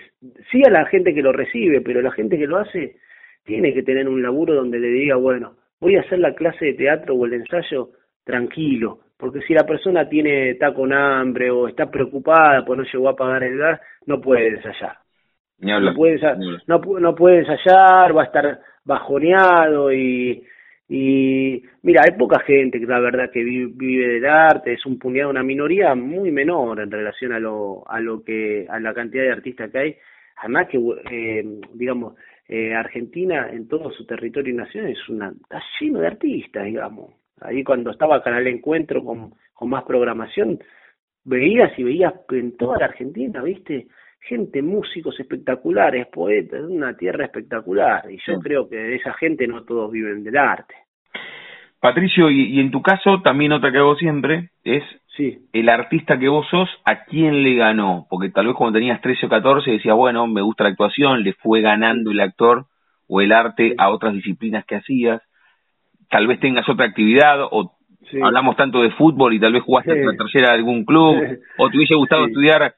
sí a la gente que lo recibe, pero la gente que lo hace tiene que tener un laburo donde le diga, bueno, voy a hacer la clase de teatro o el ensayo tranquilo, porque si la persona tiene está con hambre o está preocupada pues no llegó a pagar el gas, no puede ensayar. No puede, no, no puede ensayar, va a estar bajoneado y, y mira, hay poca gente que la verdad que vive, del arte, es un puñado, una minoría muy menor en relación a lo, a lo que, a la cantidad de artistas que hay. Además que, eh, digamos, eh, Argentina en todo su territorio y nación es una, está lleno de artistas, digamos. Ahí cuando estaba Canal Encuentro con, con más programación, veías y veías en toda la Argentina, ¿viste? Gente, músicos espectaculares, poetas, una tierra espectacular. Y yo creo que de esa gente no todos viven del arte. Patricio, y, en tu caso, también otra que hago siempre es sí. el artista que vos sos, ¿a quién le ganó? Porque tal vez cuando tenías 13 o 14 decías, bueno, me gusta la actuación, le fue ganando el actor o el arte a otras disciplinas que hacías tal vez tengas otra actividad o hablamos tanto de fútbol y tal vez jugaste en la tercera de algún club o te hubiese gustado estudiar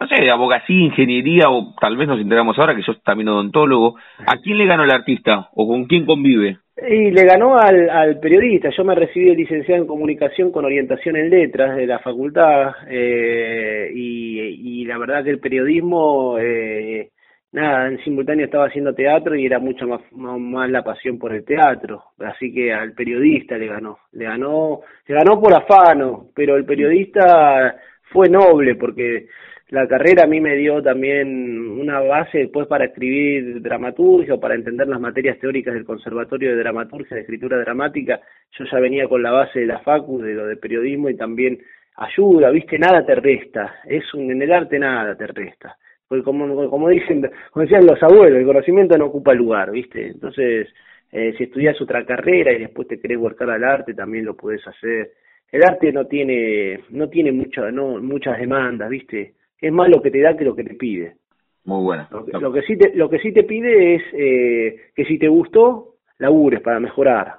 no sé, abogacía, ingeniería o tal vez nos enteramos ahora que sos también odontólogo. ¿A quién le ganó el artista o con quién convive? Y le ganó al, al periodista. Yo me recibí de licenciado en comunicación con orientación en letras de la facultad eh, y, y la verdad que el periodismo eh, nada, en simultáneo estaba haciendo teatro y era mucho más, más, la pasión por el teatro, así que al periodista le ganó, le ganó, le ganó por afano, pero el periodista fue noble porque la carrera a mí me dio también una base después para escribir dramaturgia o para entender las materias teóricas del Conservatorio de Dramaturgia, de Escritura Dramática. Yo ya venía con la base de la FACU, de lo de periodismo y también ayuda, viste, nada te resta. Es un, en el arte nada te resta. Porque como, como dicen, como decían los abuelos, el conocimiento no ocupa lugar, ¿viste? Entonces, eh, si estudias otra carrera y después te querés volcar al arte, también lo puedes hacer. El arte no tiene, no tiene mucha, no, muchas demandas, ¿viste? Es más lo que te da que lo que te pide. Muy bueno. Lo, que sí te, lo que sí te pide es eh, que si te gustó, labures para mejorar,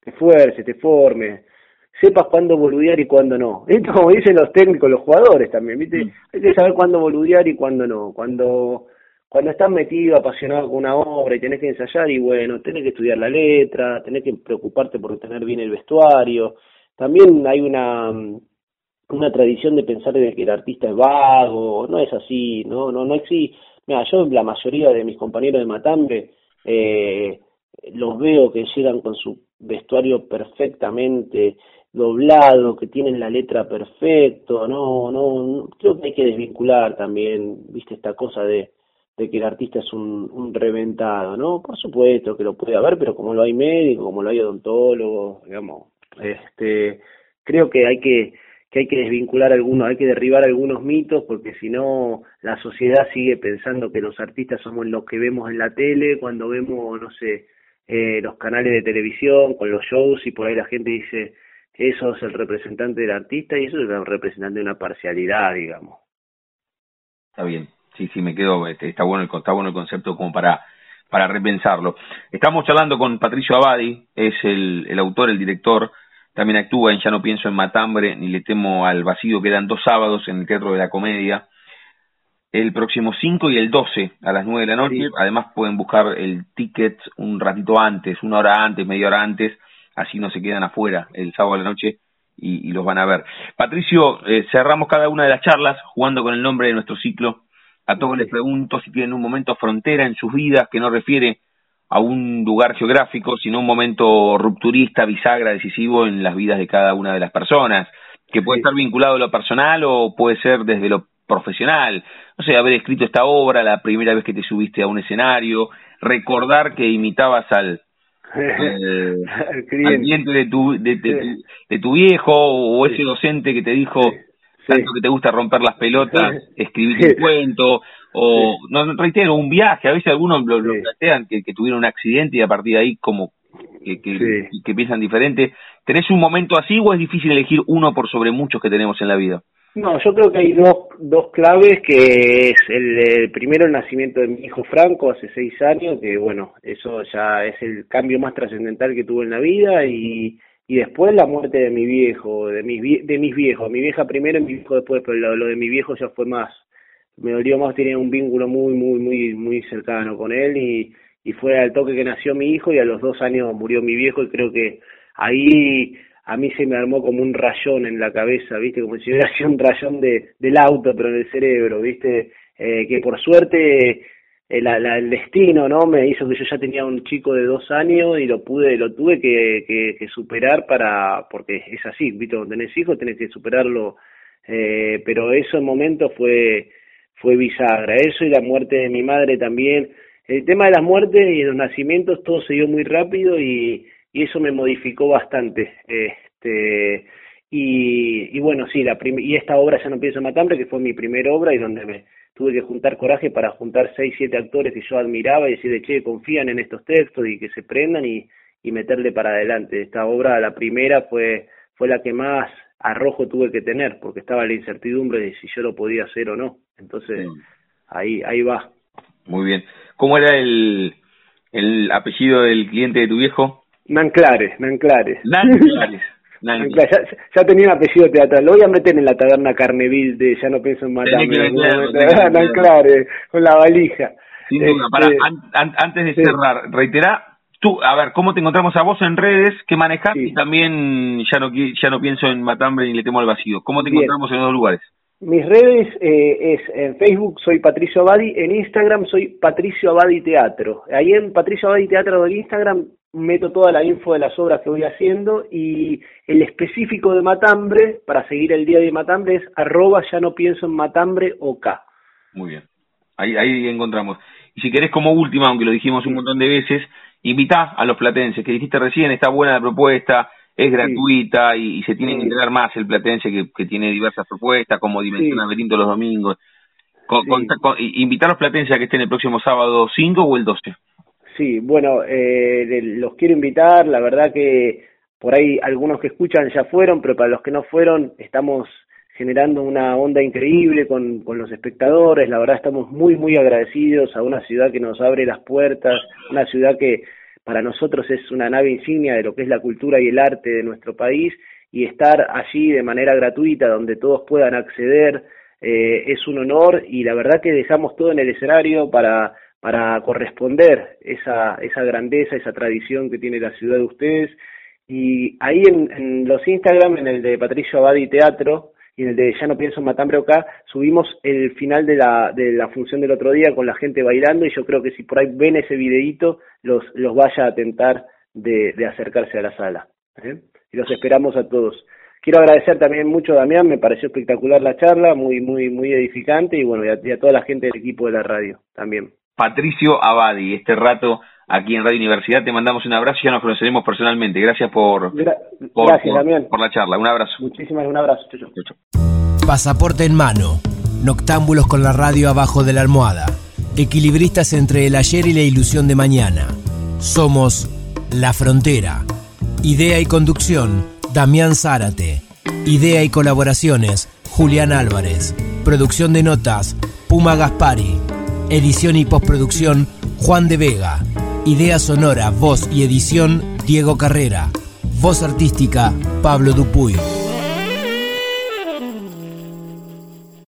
te esfuerces, te formes, sepas cuándo boludear y cuándo no. Esto como dicen los técnicos, los jugadores también, ¿viste? Mm. Hay que saber cuándo boludear y cuándo no. Cuando cuando estás metido, apasionado con una obra y tenés que ensayar y bueno, tenés que estudiar la letra, tenés que preocuparte por tener bien el vestuario. También hay una una tradición de pensar de que el artista es vago, no es así, no no no existe. Mira, yo la mayoría de mis compañeros de Matambre eh, los veo que llegan con su vestuario perfectamente doblado, que tienen la letra perfecto, no, no, creo que hay que desvincular también, viste, esta cosa de, de que el artista es un, un reventado, ¿no? Por supuesto que lo puede haber, pero como lo hay médico, como lo hay odontólogo, digamos, este, creo que hay que, que hay que desvincular algunos, hay que derribar algunos mitos, porque si no, la sociedad sigue pensando que los artistas somos los que vemos en la tele, cuando vemos, no sé, eh, los canales de televisión, con los shows, y por ahí la gente dice, eso es el representante del artista y eso es el representante de una parcialidad, digamos. Está bien, sí, sí, me quedo, este, está bueno el, está bueno el concepto como para, para repensarlo. Estamos charlando con Patricio Abadi, es el, el autor, el director, también actúa en Ya no pienso en Matambre, ni le temo al vacío, quedan dos sábados en el Teatro de la Comedia, el próximo 5 y el 12 a las 9 de la noche, además pueden buscar el ticket un ratito antes, una hora antes, media hora antes, así no se quedan afuera el sábado a la noche y, los van a ver. Patricio, eh, cerramos cada una de las charlas jugando con el nombre de nuestro ciclo. A todos les pregunto si tienen un momento frontera en sus vidas que no refiere a un lugar geográfico, sino un momento rupturista, bisagra, decisivo en las vidas de cada una de las personas, que puede estar vinculado a lo personal o puede ser desde lo profesional. No sé, haber escrito esta obra, la primera vez que te subiste a un escenario, recordar que imitabas al, eh, cliente. de tu, de, de, tu, viejo o ese docente que te dijo tanto que te gusta romper las pelotas, escribir un cuento o, no, reitero, un viaje, a veces algunos lo, plantean que, que, tuvieron un accidente y a partir de ahí como que, que, que piensan diferente. ¿Tenés un momento así o es difícil elegir uno por sobre muchos que tenemos en la vida? No, yo creo que hay dos, dos claves, que es el, primero el nacimiento de mi hijo Franco hace seis años, que bueno, eso ya es el cambio más trascendental que tuve en la vida y, y después la muerte de mi viejo, de mis, de mis viejos, mi vieja primero y mi viejo después, pero lo, de mi viejo ya fue más, me dolió más, tenía un vínculo muy, muy, muy, muy cercano con él y, y fue al toque que nació mi hijo y a los dos años murió mi viejo y creo que ahí a mí se me armó como un rayón en la cabeza, ¿viste? Como si hubiera sido un rayón de, del auto, pero en el cerebro, ¿viste? Eh, que por suerte eh, la, el destino, ¿no? Me hizo que yo ya tenía un chico de dos años y lo pude, lo tuve que, que, superar para, porque es así, ¿viste? Cuando tenés hijos tenés que superarlo, eh, pero eso en momento fue, fue bisagra. Eso y la muerte de mi madre también. El tema de las muertes y los nacimientos, todo se dio muy rápido y, y eso me modificó bastante. Este, y, y bueno, sí, la y esta obra ya no pienso en Matambre, que fue mi primera obra y donde me tuve que juntar coraje para juntar seis, siete actores que yo admiraba y decirle, che, confían en estos textos y que se prendan y, y meterle para adelante. Esta obra, la primera, fue, fue la que más arrojo tuve que tener, porque estaba la incertidumbre de si yo lo podía hacer o no. Entonces, ahí, ahí va. Muy bien. ¿Cómo era el, el apellido del cliente de tu viejo? Nanclares, Nanclares. Nanclares. Ya, ya, tenía un apellido teatral. Lo voy a meter en la taberna Carneville de Ya no pienso en matarme. Nanclares, con la valija. Sin duda. Para, este, antes de cerrar, reitera, tú, a ver, ¿cómo te encontramos a vos en redes? ¿Qué manejas? Y también ya no, ya no pienso en matambre ni le temo al vacío. ¿Cómo te encontramos en los dos lugares? Mis redes eh, es en Facebook soy Patricio Abadi, en Instagram soy Patricio Abadi Teatro. Ahí en Patricio Abadi Teatro de Instagram meto toda la info de las obras que voy haciendo y el específico de Matambre, para seguir el día de Matambre, es arroba ya no pienso en Matambre o K. Muy bien, ahí, ahí encontramos. Y si querés como última, aunque lo dijimos un montón de veces, invita a los platenses, que dijiste recién, está buena la propuesta, es gratuita y, se tiene que enterar más el platense que, tiene diversas propuestas, como Dimensión sí. los domingos. Con, invitar a los platenses a que estén el próximo sábado 5 o el 12. Sí, bueno, eh, los quiero invitar, la verdad que por ahí algunos que escuchan ya fueron, pero para los que no fueron estamos generando una onda increíble con, con los espectadores, la verdad estamos muy, muy agradecidos a una ciudad que nos abre las puertas, una ciudad que para nosotros es una nave insignia de lo que es la cultura y el arte de nuestro país y estar allí de manera gratuita donde todos puedan acceder eh, es un honor y la verdad que dejamos todo en el escenario para para corresponder esa, esa grandeza, esa tradición que tiene la ciudad de ustedes. Y ahí en, los Instagram, en el de Patricio Abadi Teatro y en el de Ya no pienso en Matambre acá, subimos el final de la, de la función del otro día con la gente bailando y yo creo que si por ahí ven ese videíto, los, los vaya a tentar de, de acercarse a la sala. ¿eh? Y los esperamos a todos. Quiero agradecer también mucho a Damián, me pareció espectacular la charla, muy, muy, muy edificante y bueno, y a toda la gente del equipo de la radio también. Patricio Abadi, este rato aquí en Radio Universidad. Te mandamos un abrazo y ya nos conoceremos personalmente. Gracias por, por, la charla. Un abrazo. Muchísimas un abrazo. Pasaporte en mano. Noctámbulos con la radio abajo de la almohada. Equilibristas entre el ayer y la ilusión de mañana. Somos La Frontera. Idea y conducción, Damián Zárate. Idea y colaboraciones, Julián Álvarez. Producción de notas, Puma Gaspari. Edición y postproducción, Juan de Vega. Idea sonora, voz y edición, Diego Carrera. Voz artística, Pablo Dupuy.